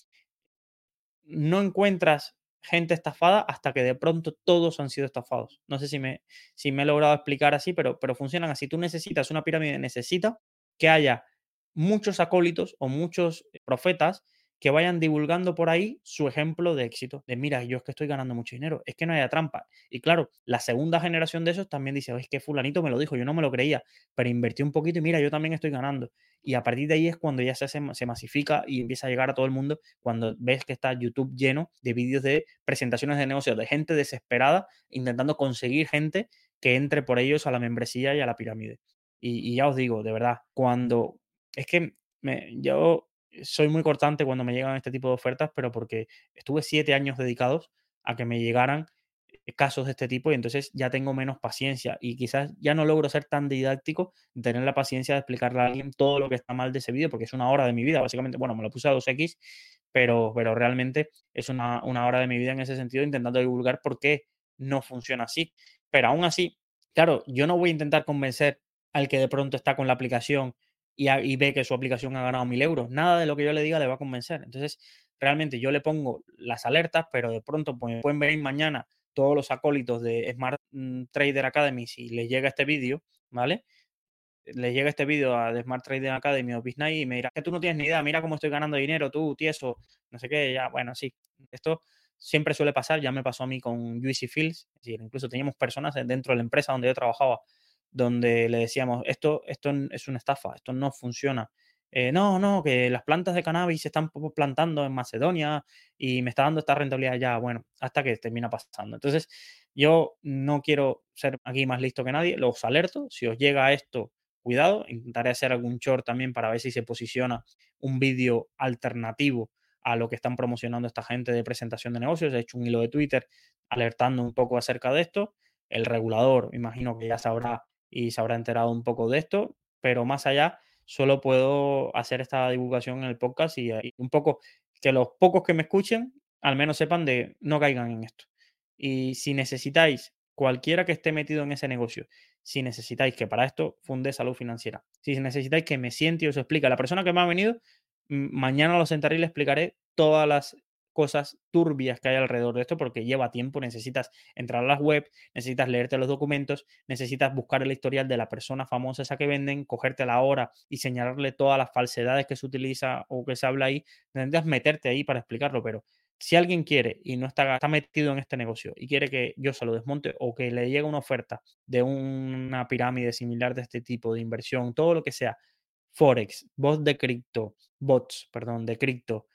no encuentras gente estafada hasta que de pronto todos han sido estafados. No sé si me, si me he logrado explicar así, pero, pero funcionan así. Tú necesitas, una pirámide necesita que haya muchos acólitos o muchos profetas que vayan divulgando por ahí su ejemplo de éxito. De mira, yo es que estoy ganando mucho dinero, es que no haya trampa. Y claro, la segunda generación de esos también dice, es que fulanito me lo dijo, yo no me lo creía, pero invertí un poquito y mira, yo también estoy ganando. Y a partir de ahí es cuando ya se, se masifica y empieza a llegar a todo el mundo, cuando ves que está YouTube lleno de vídeos de presentaciones de negocios, de gente desesperada intentando conseguir gente que entre por ellos a la membresía y a la pirámide. Y, ya os digo, de verdad, cuando es que me, yo soy muy cortante cuando me llegan este tipo de ofertas, pero porque estuve siete años dedicados a que me llegaran eh, casos de este tipo y entonces ya tengo menos paciencia y quizás ya no logro ser tan didáctico, tener la paciencia de explicarle a alguien todo lo que está mal de ese vídeo, porque es una hora de mi vida, básicamente, bueno, me lo puse a 2X, pero, pero realmente es una, una hora de mi vida en ese sentido intentando divulgar por qué no funciona así. Pero aún así, claro, yo no voy a intentar convencer al que de pronto está con la aplicación y, ve que su aplicación ha ganado mil euros. Nada de lo que yo le diga le va a convencer. Entonces, realmente yo le pongo las alertas, pero de pronto pues, pueden venir mañana todos los acólitos de Smart mm, Trader Academy si les llega este vídeo, ¿vale? Les llega este vídeo a Smart Trader Academy o Business y me dirá que tú no tienes ni idea, mira cómo estoy ganando dinero, tú, tieso, no sé qué, ya, bueno, sí. Esto siempre suele pasar, ya me pasó a mí con UC Fields, es decir, incluso teníamos personas dentro de la empresa donde yo trabajaba donde le decíamos, esto, esto es una estafa, esto no funciona. Eh, no, no, que las plantas de cannabis se están plantando en Macedonia y me está dando esta rentabilidad ya, bueno, hasta que termina pasando. Entonces, yo no quiero ser aquí más listo que nadie, los alerto, si os llega esto, cuidado, intentaré hacer algún short también para ver si se posiciona un vídeo alternativo a lo que están promocionando esta gente de presentación de negocios. He hecho un hilo de Twitter alertando un poco acerca de esto. El regulador, imagino que ya sabrá y se habrá enterado un poco de esto, pero más allá, solo puedo hacer esta divulgación en el podcast y, un poco que los pocos que me escuchen al menos sepan de no caigan en esto. Y si necesitáis, cualquiera que esté metido en ese negocio, si necesitáis que para esto funde salud financiera, si necesitáis que me siente y os explique, la persona que me ha venido, mañana lo sentaré y le explicaré todas las cosas turbias que hay alrededor de esto porque lleva tiempo, necesitas entrar a las web, necesitas leerte los documentos, necesitas buscar el historial de la persona famosa esa que venden, cogerte la hora y señalarle todas las falsedades que se utiliza o que se habla ahí, necesitas meterte ahí para explicarlo, pero si alguien quiere y no está, está metido en este negocio y quiere que yo se lo desmonte o que le llegue una oferta de una pirámide similar de este tipo de inversión, todo lo que sea, Forex, bots de cripto, bots, perdón, de cripto,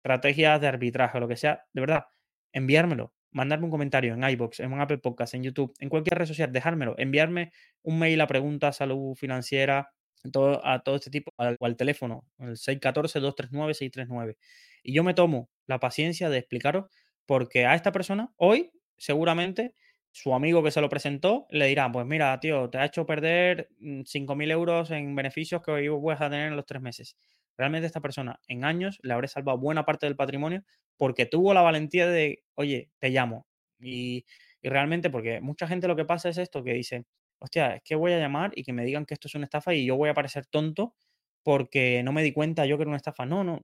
estrategias de arbitraje lo que sea, de verdad, enviármelo, mandarme un comentario en iBox, en Apple Podcast, en YouTube, en cualquier red social, dejármelo, enviarme un mail a preguntas, salud financiera, todo, a todo este tipo, al, al teléfono, el 614-239-639. Y yo me tomo la paciencia de explicaros porque a esta persona hoy seguramente su amigo que se lo presentó le dirá, pues mira, tío, te ha hecho perder 5.000 mm, euros en beneficios que hoy vas a tener en los tres meses. Realmente esta persona en años le habré salvado buena parte del patrimonio porque tuvo la valentía de, oye, te llamo. Y, realmente porque mucha gente lo que pasa es esto, que dice, hostia, es que voy a llamar y que me digan que esto es una estafa y yo voy a parecer tonto porque no me di cuenta yo que era una estafa. No, no.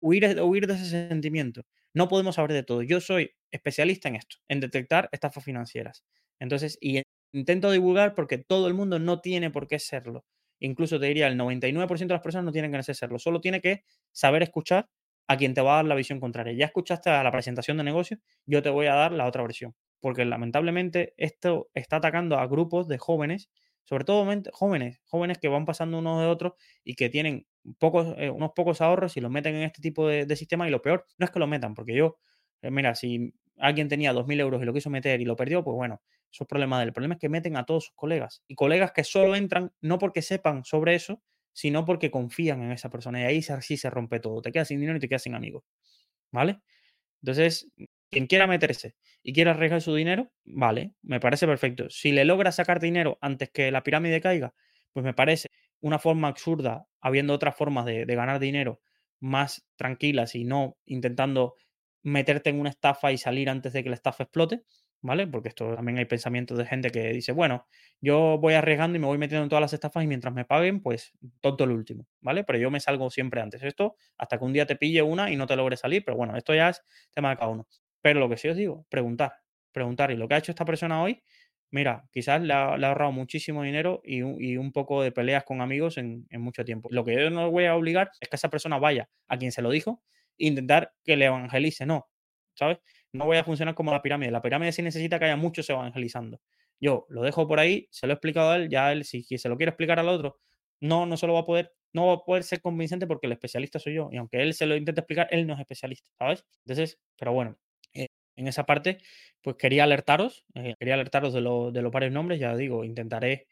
Huir, huir de ese sentimiento. No podemos saber de todo. Yo soy especialista en esto, en detectar estafas financieras. Entonces, y intento divulgar porque todo el mundo no tiene por qué serlo. Incluso te diría, el 99% de las personas no tienen que serlo. Solo tiene que saber escuchar a quien te va a dar la visión contraria. Ya escuchaste a la presentación de negocio, yo te voy a dar la otra versión. Porque lamentablemente esto está atacando a grupos de jóvenes, sobre todo jóvenes, jóvenes que van pasando unos de otros y que tienen eh, unos pocos ahorros y los meten en este tipo de, de sistema. Y lo peor no es que lo metan, porque yo eh, mira, si alguien tenía 2.000 euros y lo quiso meter y lo perdió, pues bueno, eso es problema del El problema es que meten a todos sus colegas y colegas que solo entran no porque sepan sobre eso, sino porque confían en esa persona y ahí sí se rompe todo. Te quedas sin dinero y te quedas sin amigos. ¿Vale? Entonces, quien quiera meterse y quiera arriesgar su dinero, vale, me parece perfecto. Si le logra sacar dinero antes que la pirámide caiga, pues me parece una forma absurda, habiendo otras formas de ganar dinero más tranquilas y no intentando meterte en una estafa y salir antes de que la estafa explote, ¿vale? Porque esto también hay pensamientos de gente que dice, bueno, yo voy arriesgando y me voy metiendo en todas las estafas y mientras me paguen, pues tonto el último, ¿vale? Pero yo me salgo siempre antes. Esto hasta que un día te pille una y no te logre salir, pero bueno, esto ya es tema de cada uno. Pero lo que sí os digo, preguntar, preguntar. Y lo que ha hecho esta persona hoy, mira, quizás le ha, ahorrado muchísimo dinero y un, poco de peleas con amigos en, en mucho tiempo. Lo que yo no voy a obligar es que esa persona vaya a quien se lo dijo intentar que le evangelice, no, ¿sabes? No voy a funcionar como la pirámide. La pirámide sí necesita que haya muchos evangelizando. Yo lo dejo por ahí, se lo he explicado a él, ya él, si se lo quiere explicar al otro, no, no se lo va a poder, no va a poder ser convincente porque el especialista soy yo. Y aunque él se lo intente explicar, él no es especialista, ¿sabes? Entonces, pero bueno, eh, en esa parte, pues quería alertaros, eh, quería alertaros de, de los varios nombres, ya digo, intentaré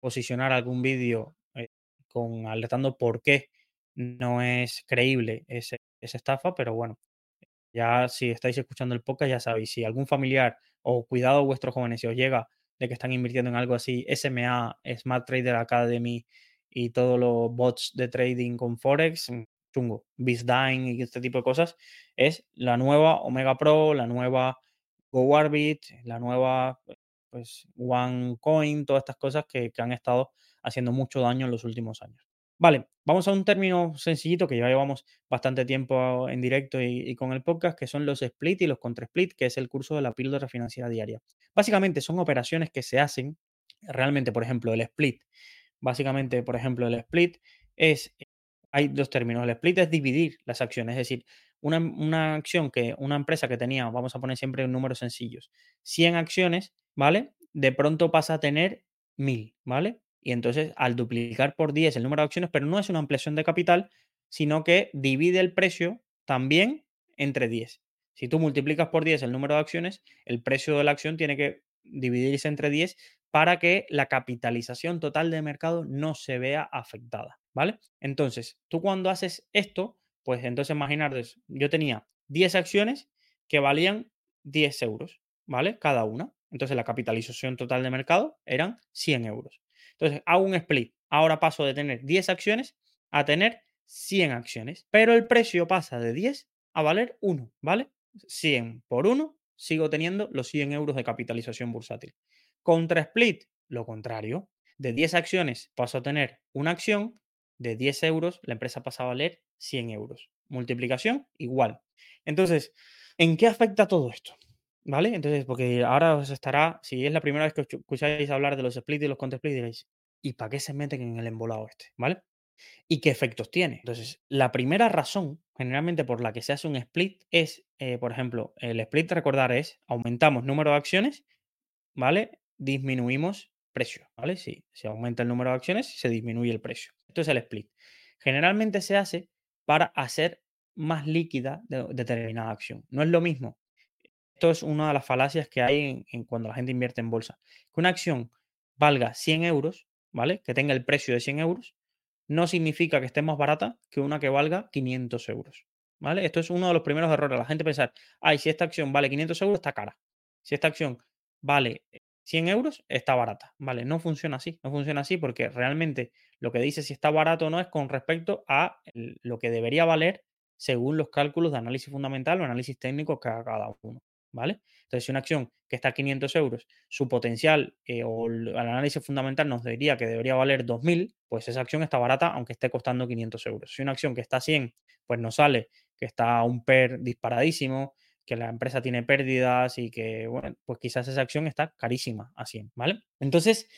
posicionar algún vídeo eh, con alertando por qué no es creíble ese, esa estafa, pero bueno, ya si estáis escuchando el podcast ya sabéis, si algún familiar o cuidado vuestros jóvenes si os llega de que están invirtiendo en algo así, SMA, Smart Trader Academy y todos los bots de trading con Forex, mm, chungo, BizDine y este tipo de cosas, es la nueva Omega Pro, la nueva GoArbit, la nueva pues OneCoin, todas estas cosas que, que han estado haciendo mucho daño en los últimos años. Vale, vamos a un término sencillito que ya llevamos bastante tiempo en directo y, con el podcast, que son los split y los contra split, que es el curso de la píldora financiera diaria. Básicamente son operaciones que se hacen realmente, por ejemplo, el split. Básicamente, por ejemplo, el split es, hay dos términos. El split es dividir las acciones, es decir, una, una acción que una empresa que tenía, vamos a poner siempre números sencillos, 100 acciones, ¿vale? De pronto pasa a tener 1000, ¿vale? Y entonces, al duplicar por 10 el número de acciones, pero no es una ampliación de capital, sino que divide el precio también entre 10. Si tú multiplicas por 10 el número de acciones, el precio de la acción tiene que dividirse entre 10 para que la capitalización total de mercado no se vea afectada, ¿vale? Entonces, tú cuando haces esto, pues entonces imaginar, yo tenía 10 acciones que valían 10 euros, ¿vale? Cada una. Entonces la capitalización total de mercado eran 100 euros. Entonces, hago un split. Ahora paso de tener 10 acciones a tener 100 acciones. Pero el precio pasa de 10 a valer 1, ¿vale? 100 por 1, sigo teniendo los 100 euros de capitalización bursátil. Contra split, lo contrario. De 10 acciones paso a tener una acción. De 10 euros, la empresa pasa a valer 100 euros. Multiplicación, igual. Entonces, ¿en qué afecta todo esto? ¿Vale? Entonces, porque ahora os estará, si es la primera vez que escucháis hablar de los splits y los contra splits, diréis, ¿y para qué se meten en el embolado este? ¿Vale? ¿Y qué efectos tiene? Entonces, la primera razón, generalmente por la que se hace un split, es, eh, por ejemplo, el split, recordar, es aumentamos número de acciones, ¿vale? Disminuimos precio, ¿vale? Si se aumenta el número de acciones, se disminuye el precio. Esto es el split. Generalmente se hace para hacer más líquida determinada acción. No es lo mismo esto es una de las falacias que hay en, cuando la gente invierte en bolsa. Que una acción valga 100 euros, ¿vale? Que tenga el precio de 100 euros, no significa que esté más barata que una que valga 500 euros, ¿vale? Esto es uno de los primeros errores. La gente pensar, ay, si esta acción vale 500 euros, está cara. Si esta acción vale 100 euros, está barata, ¿vale? No funciona así, no funciona así porque realmente lo que dice si está barato o no es con respecto a lo que debería valer según los cálculos de análisis fundamental o análisis técnico que haga cada uno. ¿Vale? Entonces, si una acción que está a 500 euros, su potencial eh, o el, análisis fundamental nos diría que debería valer 2.000, pues esa acción está barata aunque esté costando 500 euros. Si una acción que está a 100, pues nos sale que está a un PER disparadísimo, que la empresa tiene pérdidas y que, bueno, pues quizás esa acción está carísima a 100, ¿vale? Entonces,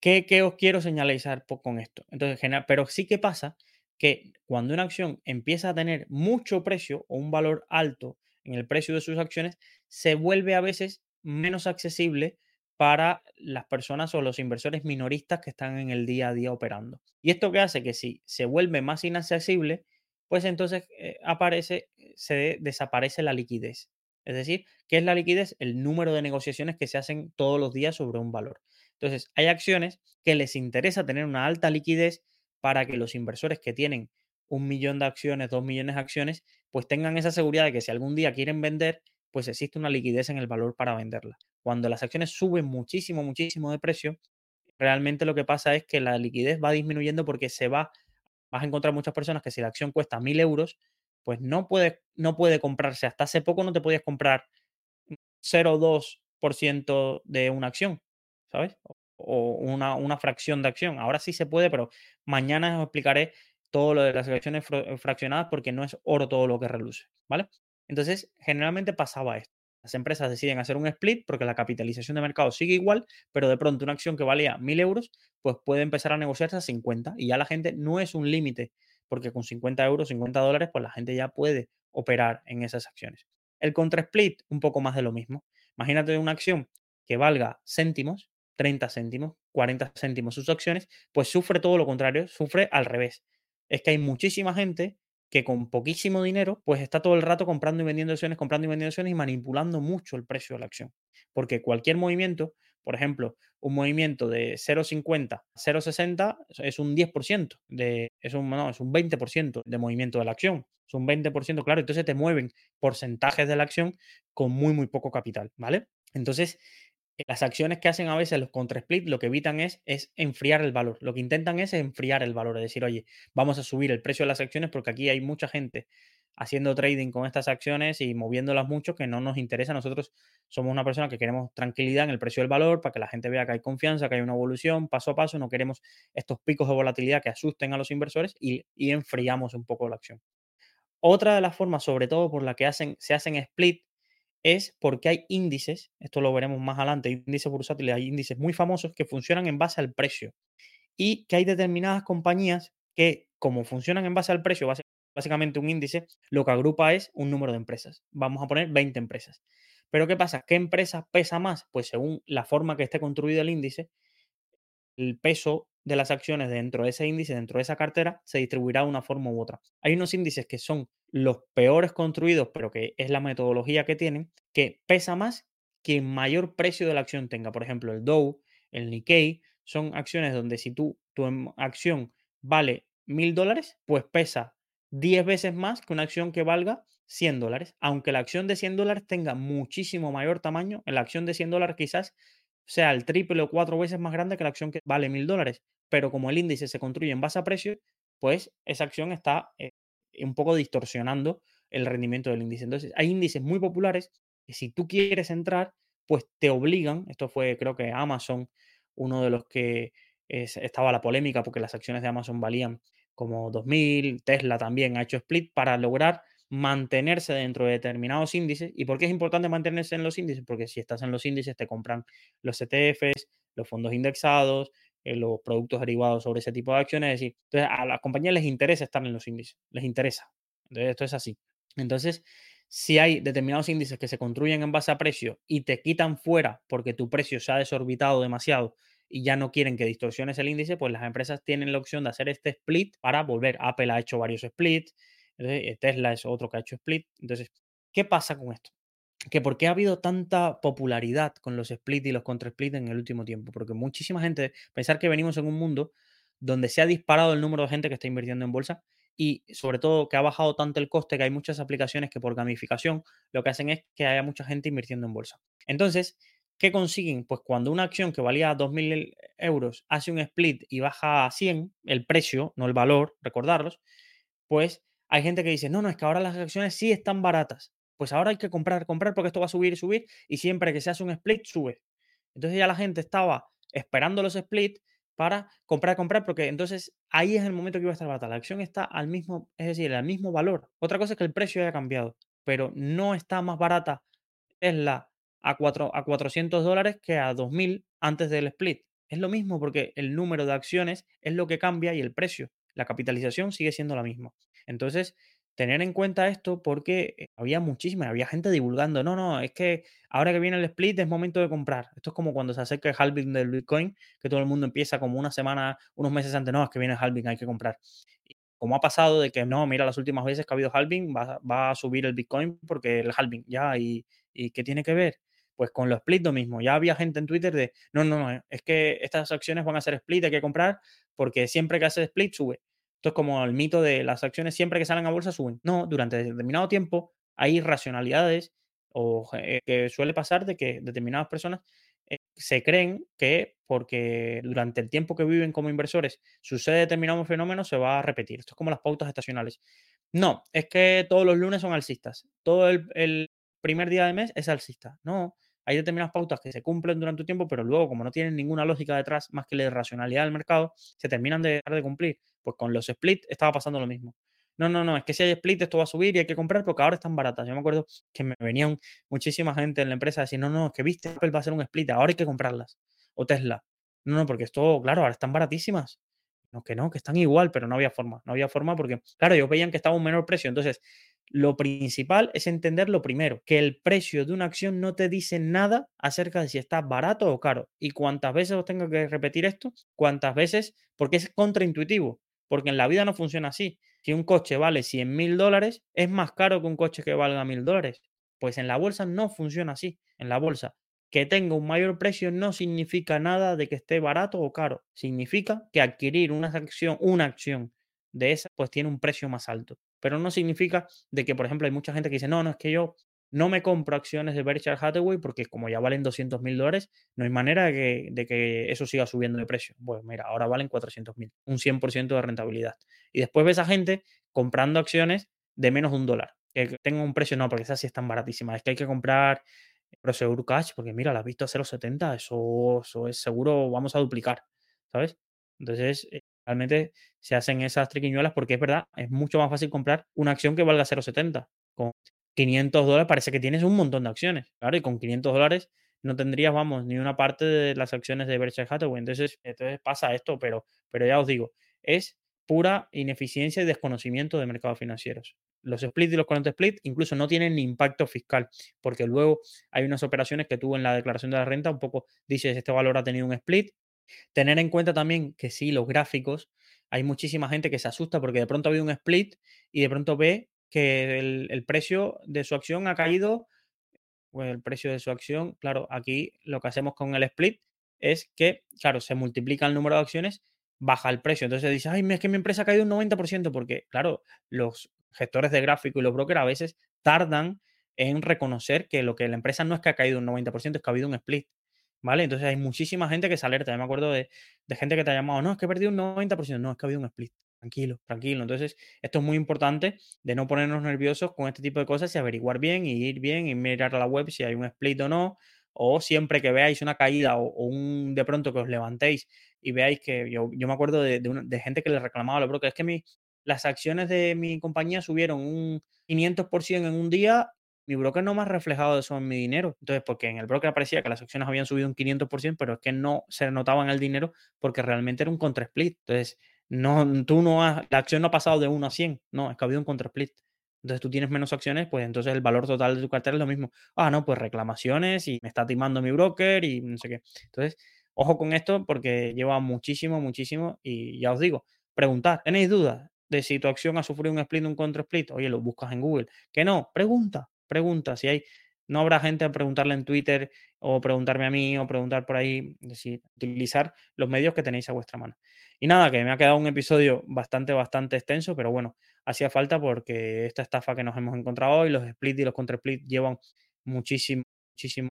¿qué, qué os quiero señalizar con esto? Entonces, pero sí que pasa que cuando una acción empieza a tener mucho precio o un valor alto en el precio de sus acciones, se vuelve a veces menos accesible para las personas o los inversores minoristas que están en el día a día operando. Y esto que hace que si se vuelve más inaccesible, pues entonces eh, aparece, se desaparece la liquidez. Es decir, ¿qué es la liquidez? El número de negociaciones que se hacen todos los días sobre un valor. Entonces, hay acciones que les interesa tener una alta liquidez para que los inversores que tienen un millón de acciones, dos millones de acciones, pues tengan esa seguridad de que si algún día quieren vender, pues existe una liquidez en el valor para venderla. Cuando las acciones suben muchísimo, muchísimo de precio, realmente lo que pasa es que la liquidez va disminuyendo porque se va, vas a encontrar muchas personas que si la acción cuesta mil euros, pues no puede, no puede comprarse. Hasta hace poco no te podías comprar 0,2% de una acción, ¿sabes? O una, una fracción de acción. Ahora sí se puede, pero mañana os explicaré todo lo de las acciones eh, fraccionadas porque no es oro todo lo que reluce, ¿vale? Entonces, generalmente pasaba esto. Las empresas deciden hacer un split porque la capitalización de mercado sigue igual, pero de pronto una acción que valía 1.000 euros, pues puede empezar a negociarse a 50 y ya la gente no es un límite porque con 50 euros, 50 dólares, pues la gente ya puede operar en esas acciones. El contra split, un poco más de lo mismo. Imagínate una acción que valga céntimos, 30 céntimos, 40 céntimos sus acciones, pues sufre todo lo contrario, sufre al revés. Es que hay muchísima gente que con poquísimo dinero, pues está todo el rato comprando y vendiendo acciones, comprando y vendiendo acciones y manipulando mucho el precio de la acción. Porque cualquier movimiento, por ejemplo, un movimiento de 0,50 a 0,60 es un 10%, de, es, un, no, es un 20% de movimiento de la acción. Es un 20%, claro. Entonces te mueven porcentajes de la acción con muy, muy poco capital, ¿vale? Entonces, las acciones que hacen a veces los contra split lo que evitan es, es enfriar el valor. Lo que intentan es enfriar el valor, es decir, oye, vamos a subir el precio de las acciones porque aquí hay mucha gente haciendo trading con estas acciones y moviéndolas mucho que no nos interesa. Nosotros somos una persona que queremos tranquilidad en el precio del valor para que la gente vea que hay confianza, que hay una evolución paso a paso. No queremos estos picos de volatilidad que asusten a los inversores y, y enfriamos un poco la acción. Otra de las formas, sobre todo por la que hacen, se hacen split, es porque hay índices, esto lo veremos más adelante, índices bursátiles, hay índices muy famosos que funcionan en base al precio y que hay determinadas compañías que como funcionan en base al precio, básicamente un índice, lo que agrupa es un número de empresas. Vamos a poner 20 empresas. Pero ¿qué pasa? ¿Qué empresa pesa más? Pues según la forma que esté construido el índice, el peso de las acciones dentro de ese índice, dentro de esa cartera, se distribuirá de una forma u otra. Hay unos índices que son los peores construidos, pero que es la metodología que tienen, que pesa más que mayor precio de la acción tenga. Por ejemplo, el Dow, el Nikkei, son acciones donde si tú, tu em, acción vale mil dólares, pues pesa 10 veces más que una acción que valga 100 dólares. Aunque la acción de 100 dólares tenga muchísimo mayor tamaño, la acción de 100 dólares quizás sea el triple o cuatro veces más grande que la acción que vale mil dólares. Pero como el índice se construye en base a precio, pues esa acción está eh, un poco distorsionando el rendimiento del índice. Entonces, hay índices muy populares que si tú quieres entrar, pues te obligan, esto fue creo que Amazon, uno de los que estaba la polémica porque las acciones de Amazon valían como 2.000, Tesla también ha hecho split para lograr mantenerse dentro de determinados índices. ¿Y por qué es importante mantenerse en los índices? Porque si estás en los índices te compran los ETFs, los fondos indexados, los productos derivados sobre ese tipo de acciones. Es decir, entonces a las compañías les interesa estar en los índices, les interesa. Entonces esto es así. Entonces, si hay determinados índices que se construyen en base a precio y te quitan fuera porque tu precio se ha desorbitado demasiado y ya no quieren que distorsiones el índice, pues las empresas tienen la opción de hacer este split para volver. Apple ha hecho varios splits, Tesla es otro que ha hecho split. Entonces, ¿qué pasa con esto? Que por qué ha habido tanta popularidad con los split y los contra split en el último tiempo. Porque muchísima gente, pensar que venimos en un mundo donde se ha disparado el número de gente que está invirtiendo en bolsa y sobre todo que ha bajado tanto el coste que hay muchas aplicaciones que por gamificación lo que hacen es que haya mucha gente invirtiendo en bolsa. Entonces, ¿qué consiguen? Pues cuando una acción que valía 2.000 euros hace un split y baja a 100, el precio, no el valor, recordarlos, pues hay gente que dice, no, no, es que ahora las acciones sí están baratas. Pues ahora hay que comprar, comprar porque esto va a subir y subir y siempre que se hace un split sube. Entonces ya la gente estaba esperando los splits para comprar, comprar, porque entonces ahí es el momento que iba a estar barata. La acción está al mismo, es decir, al mismo valor. Otra cosa es que el precio haya cambiado, pero no está más barata Tesla a, 4, a 400 dólares que a 2000 antes del split. Es lo mismo porque el número de acciones es lo que cambia y el precio. La capitalización sigue siendo la misma. Entonces, tener en cuenta esto porque eh, había muchísima, había gente divulgando, no, no, es que ahora que viene el split es momento de comprar. Esto es como cuando se acerca el halving del Bitcoin, que todo el mundo empieza como una semana, unos meses antes, no, es que viene el halving, hay que comprar. como ha pasado de que no, mira, las últimas veces que ha habido halving, va, a subir el Bitcoin porque el halving, ya, y, ¿qué tiene que ver? Pues con los split lo mismo. Ya había gente en Twitter de, no, no, no, es que estas acciones van a ser split, hay que comprar porque siempre que hace split sube. Esto es como el mito de las acciones siempre que salen a bolsa suben. No, durante determinado tiempo hay irracionalidades o eh, que suele pasar de que determinadas personas eh, se creen que porque durante el tiempo que viven como inversores sucede determinado fenómeno, se va a repetir. Esto es como las pautas estacionales. No, es que todos los lunes son alcistas. Todo el, el primer día de mes es alcista. No, hay determinadas pautas que se cumplen durante un tiempo, pero luego, como no tienen ninguna lógica detrás más que la irracionalidad del mercado, se terminan de dejar de cumplir. Pues con los split estaba pasando lo mismo. No, no, no, es que si hay split esto va a subir y hay que comprar porque ahora están baratas. Yo me acuerdo que me venían muchísima gente en la empresa a decir, no, no, es que viste, Apple va a hacer un split, ahora hay que comprarlas. O Tesla. No, no, porque esto, claro, ahora están baratísimas. no, que no, que están igual, pero no había forma, no había forma porque, claro, ellos veían que estaba un menor precio. Entonces, lo principal es entender lo primero, que el precio de una acción no te dice nada acerca de si está barato o caro. Y cuántas veces os tengo que repetir esto, cuántas veces, porque es contraintuitivo, porque en la vida no funciona así. Si un coche vale 100 mil dólares, es más caro que un coche que valga mil dólares. Pues en la bolsa no funciona así. En la bolsa, que tenga un mayor precio no significa nada de que esté barato o caro. Significa que adquirir una acción, una acción de esa, pues tiene un precio más alto. Pero no significa de que, por ejemplo, hay mucha gente que dice, no, no, es que yo no me compro acciones de Berkshire Hathaway porque como ya valen 200 mil dólares, no hay manera de que, de que, eso siga subiendo de precio. Bueno, mira, ahora valen 400 mil, un 100% de rentabilidad. Y después ves a gente comprando acciones de menos de un dólar, que tenga un precio, no, porque esas sí están baratísimas. Es que hay que comprar Prosegur Cash, porque mira, la has visto a 0,70, eso, eso es seguro, vamos a duplicar, ¿sabes? Entonces, eh, realmente se hacen esas triquiñuelas porque es verdad, es mucho más fácil comprar una acción que valga 0,70. Con 500 dólares parece que tienes un montón de acciones, claro, y con 500 dólares no tendrías, vamos, ni una parte de las acciones de Berkshire Hathaway. Entonces, entonces pasa esto, pero, pero ya os digo, es pura ineficiencia y desconocimiento de mercados financieros. Los split y los current split incluso no tienen impacto fiscal, porque luego hay unas operaciones que tú en la declaración de la renta un poco dices, este valor ha tenido un split. Tener en cuenta también que sí, los gráficos, hay muchísima gente que se asusta porque de pronto ha habido un split y de pronto ve que el, precio de su acción ha caído, pues el precio de su acción, claro, aquí lo que hacemos con el split es que, claro, se multiplica el número de acciones baja el precio. Entonces dice, ay, es que mi empresa ha caído un 90%, porque, claro, los gestores de gráfico y los brokers a veces tardan en reconocer que lo que la empresa no es que ha caído un 90%, es que ha habido un split. ¿Vale? Entonces hay muchísima gente que se alerta. Yo me acuerdo de, de gente que te ha llamado, no, es que he perdido un 90%, no, es que ha habido un split. Tranquilo, tranquilo. Entonces, esto es muy importante de no ponernos nerviosos con este tipo de cosas y averiguar bien y ir bien y mirar a la web si hay un split o no, o siempre que veáis una caída o, un de pronto que os levantéis y veáis que yo, me acuerdo de, de, gente que le reclamaba a los brokers, es que mi, las acciones de mi compañía subieron un 500% en un día, mi broker no me ha reflejado eso en mi dinero. Entonces, porque en el broker aparecía que las acciones habían subido un 500%, pero es que no se notaba en el dinero porque realmente era un contra split. Entonces, no, tú no la acción no ha pasado de 1 a 100, no, es que ha habido un contra split entonces tú tienes menos acciones, pues entonces el valor total de tu cartera es lo mismo. Ah, no, pues reclamaciones y me está timando mi broker y no sé qué. Entonces, ojo con esto porque lleva muchísimo, muchísimo y ya os digo, preguntar, ¿tenéis dudas de si tu acción ha sufrido un split o un contra split? Oye, lo buscas en Google. Que no, pregunta, pregunta. Si hay, no habrá gente a preguntarle en Twitter o preguntarme a mí o preguntar por ahí, decir, utilizar los medios que tenéis a vuestra mano. Y nada, que me ha quedado un episodio bastante, bastante extenso, pero bueno, hacía falta porque esta estafa que nos hemos encontrado hoy, los split y los contra split llevan muchísimo, muchísimo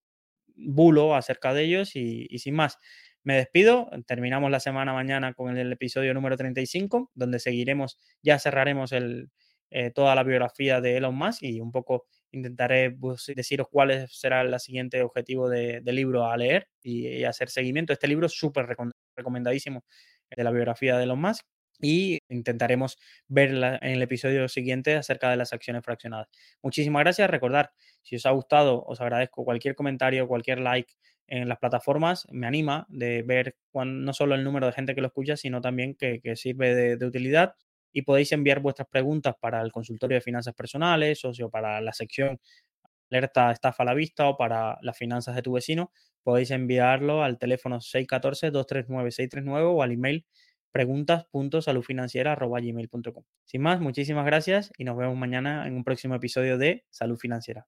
bulo acerca de ellos y, sin más. Me despido, terminamos la semana mañana con el, episodio número 35, donde seguiremos, ya cerraremos el, eh, toda la biografía de Elon Musk y un poco intentaré pues, deciros cuál será el siguiente objetivo del libro a leer y, hacer seguimiento. Este libro es súper recomendadísimo de la biografía de Elon Musk y intentaremos ver en el episodio siguiente acerca de las acciones fraccionadas. Muchísimas gracias. Recordar, si os ha gustado, os agradezco cualquier comentario, cualquier like en las plataformas. Me anima de ver no solo el número de gente que lo escucha, sino también que, sirve de, utilidad. Y podéis enviar vuestras preguntas para el consultorio de finanzas personales o para la sección alerta estafa a la vista o para las finanzas de tu vecino. Podéis enviarlo al teléfono 614-239-639 o al email preguntas.saludfinanciera.gmail.com. Sin más, muchísimas gracias y nos vemos mañana en un próximo episodio de Salud Financiera.